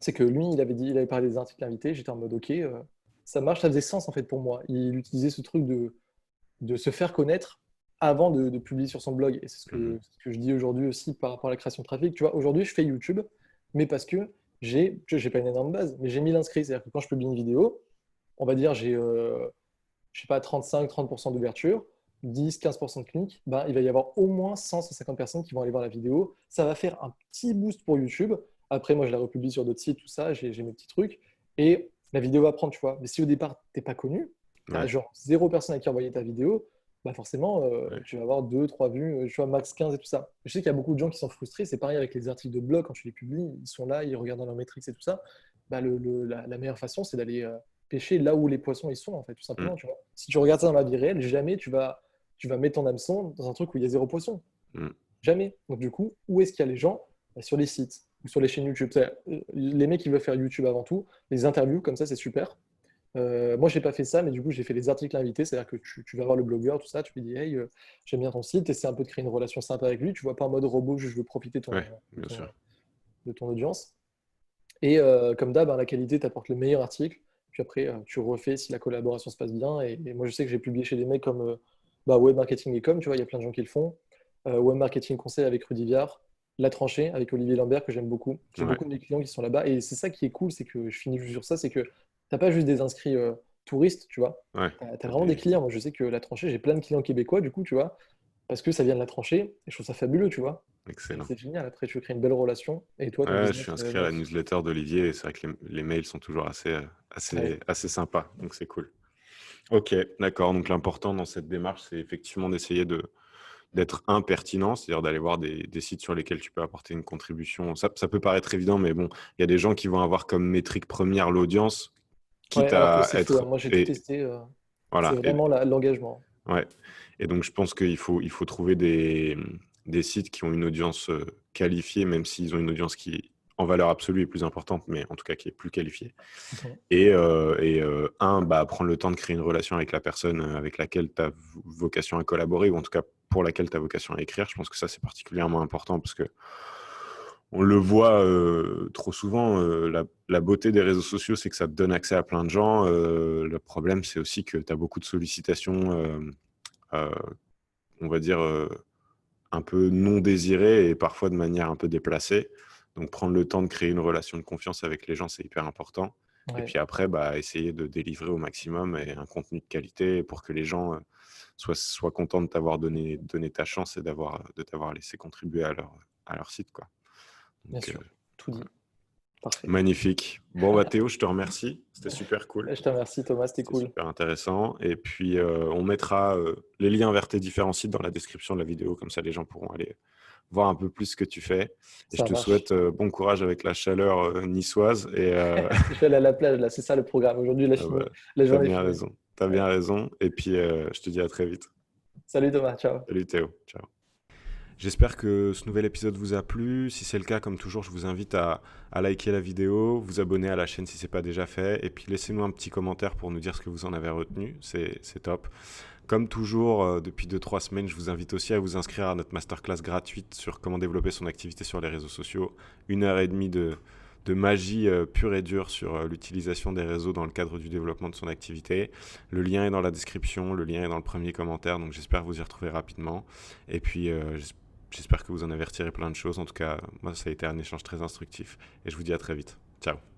c'est que lui, il avait dit, il avait parlé des articles invités. J'étais en mode ok, euh, ça marche, ça faisait sens en fait pour moi. Il utilisait ce truc de, de se faire connaître avant de, de publier sur son blog. Et c'est ce que, Mhm. ce que je dis aujourd'hui aussi par rapport à la création de trafic. Tu vois, aujourd'hui, je fais YouTube, mais parce que j'ai, je n'ai pas une énorme base, mais j'ai 1000 inscrits. C'est-à-dire que quand je publie une vidéo, on va dire j'ai, euh, je sais pas, 35-30% d'ouverture, 10-15% de clics, ben, il va y avoir au moins 100-150 personnes qui vont aller voir la vidéo. Ça va faire un petit boost pour YouTube. Après, moi, je la republie sur d'autres sites, tout ça, j'ai j'ai mes petits trucs. Et la vidéo va prendre, tu vois. Mais si au départ, tu n'es pas connu, tu as Ouais. genre zéro personne à qui envoyer ta vidéo, bah forcément, euh, Ouais. tu vas avoir 2, 3 vues, euh, tu vois, max 15 et tout ça. Je sais qu'il y a beaucoup de gens qui sont frustrés. C'est pareil avec les articles de blog, quand tu les publies, ils sont là, ils regardent dans leurs métriques et tout ça. Bah, le, le- la, la meilleure façon, c'est d'aller euh, pêcher là où les poissons ils sont, en fait, tout simplement. Tu vois. Si tu regardes ça dans la vie réelle, jamais tu vas, tu vas mettre ton hameçon dans un truc où il y a zéro poisson. Mm. Jamais. Donc, du coup, où est-ce qu'il y a les gens? Bah, Sur les sites ou sur les chaînes YouTube. Les mecs qui veulent faire YouTube avant tout, les interviews, comme ça, c'est super. Euh, moi, je n'ai pas fait ça, mais du coup, j'ai fait les articles invités. C'est-à-dire que tu, tu vas voir le blogueur, tout ça, tu lui dis, hey, euh, j'aime bien ton site, essaie un peu de créer une relation sympa avec lui. Tu vois pas en mode robot, je veux profiter de ton, Ouais, bien de ton- sûr. de ton audience. Et euh, comme d'hab, hein, la qualité t'apporte le meilleur article. Puis après, tu refais si la collaboration se passe bien. Et, et moi, je sais que j'ai publié chez des mecs comme bah, Web Marketing et Com, tu vois, il y a plein de gens qui le font. Web Marketing Conseil avec Rudy Viard. La tranchée avec Olivier Lambert, que j'aime beaucoup. J'ai Ouais. beaucoup de mes clients qui sont là-bas. Et c'est ça qui est cool, c'est que je finis juste sur ça, c'est que tu n'as pas juste des inscrits euh, touristes, tu vois. Ouais. Tu as, vraiment des clients. Moi, je sais que la tranchée, j'ai plein de clients québécois, du coup, tu vois, parce que ça vient de la tranchée. Et je trouve ça fabuleux, tu vois. Excellent. C'est génial. Après, tu veux créer une belle relation. Et toi, Ouais, je suis euh, inscrit à la newsletter d'Olivier et c'est vrai que les, les mails sont toujours assez, euh, assez, Ouais. assez sympas, donc c'est cool. Ok, d'accord. Donc l'important dans cette démarche, c'est effectivement d'essayer de d'être impertinent, c'est-à-dire d'aller voir des, des sites sur lesquels tu peux apporter une contribution. Ça, ça peut paraître évident, mais bon, il y a des gens qui vont avoir comme métrique première l'audience, quitte Ouais, à être. hein. Moi, j'ai et- testé. euh, voilà. c'est vraiment l'engagement. Ouais. Et donc, je pense qu'il faut, il faut trouver des, des sites qui ont une audience euh, qualifiée, même s'ils ont une audience qui, en valeur absolue, est plus importante, mais en tout cas qui est plus qualifiée. Mhm. Et, euh, et euh, un, bah, prendre le temps de créer une relation avec la personne avec laquelle tu as vocation à collaborer, ou en tout cas pour laquelle tu as vocation à écrire. Je pense que ça, c'est particulièrement important parce que on le voit euh, trop souvent, la, la beauté des réseaux sociaux, c'est que ça te donne accès à plein de gens. Euh, le problème, c'est aussi que tu as beaucoup de sollicitations, euh, euh, on va dire, un peu non désirées et parfois de manière un peu déplacée. Donc, prendre le temps de créer une relation de confiance avec les gens, c'est hyper important. Et puis après, bah, essayer de délivrer au maximum et un contenu de qualité pour que les gens soient, soient contents de t'avoir donné, donné ta chance et de t'avoir laissé contribuer à leur, à leur site. Quoi. Bien sûr, tout dit. Parfait. Magnifique. Bon, bah, Théo, je te remercie. C'était super cool. Je te remercie, Thomas. C'était cool. Super intéressant. Et puis, on mettra les liens vers tes différents sites dans la description de la vidéo. Comme ça, les gens pourront aller voir un peu plus ce que tu fais. Et je te souhaite euh, bon courage avec la chaleur euh, niçoise. Et, euh, je vais aller à la plage, là, c'est ça le programme. Aujourd'hui, la, ah la journée. Tu as bien raison. Tu as bien raison. Et puis, je te dis à très vite. Salut Thomas, ciao. Salut Théo, ciao. J'espère que ce nouvel épisode vous a plu. Si c'est le cas, comme toujours, je vous invite à, à, liker la vidéo, vous abonner à la chaîne si ce n'est pas déjà fait, et puis laissez-nous un petit commentaire pour nous dire ce que vous en avez retenu. C'est top. Comme toujours, euh, depuis 2-3 semaines, je vous invite aussi à vous inscrire à notre masterclass gratuite sur comment développer son activité sur les réseaux sociaux. Une heure et demie de, magie euh, pure et dure sur euh, l'utilisation des réseaux dans le cadre du développement de son activité. Le lien est dans la description, le lien est dans le premier commentaire, donc j'espère vous y retrouver rapidement. Et puis, j'espère que vous en avez retiré plein de choses. En tout cas, moi, ça a été un échange très instructif. Et je vous dis à très vite. Ciao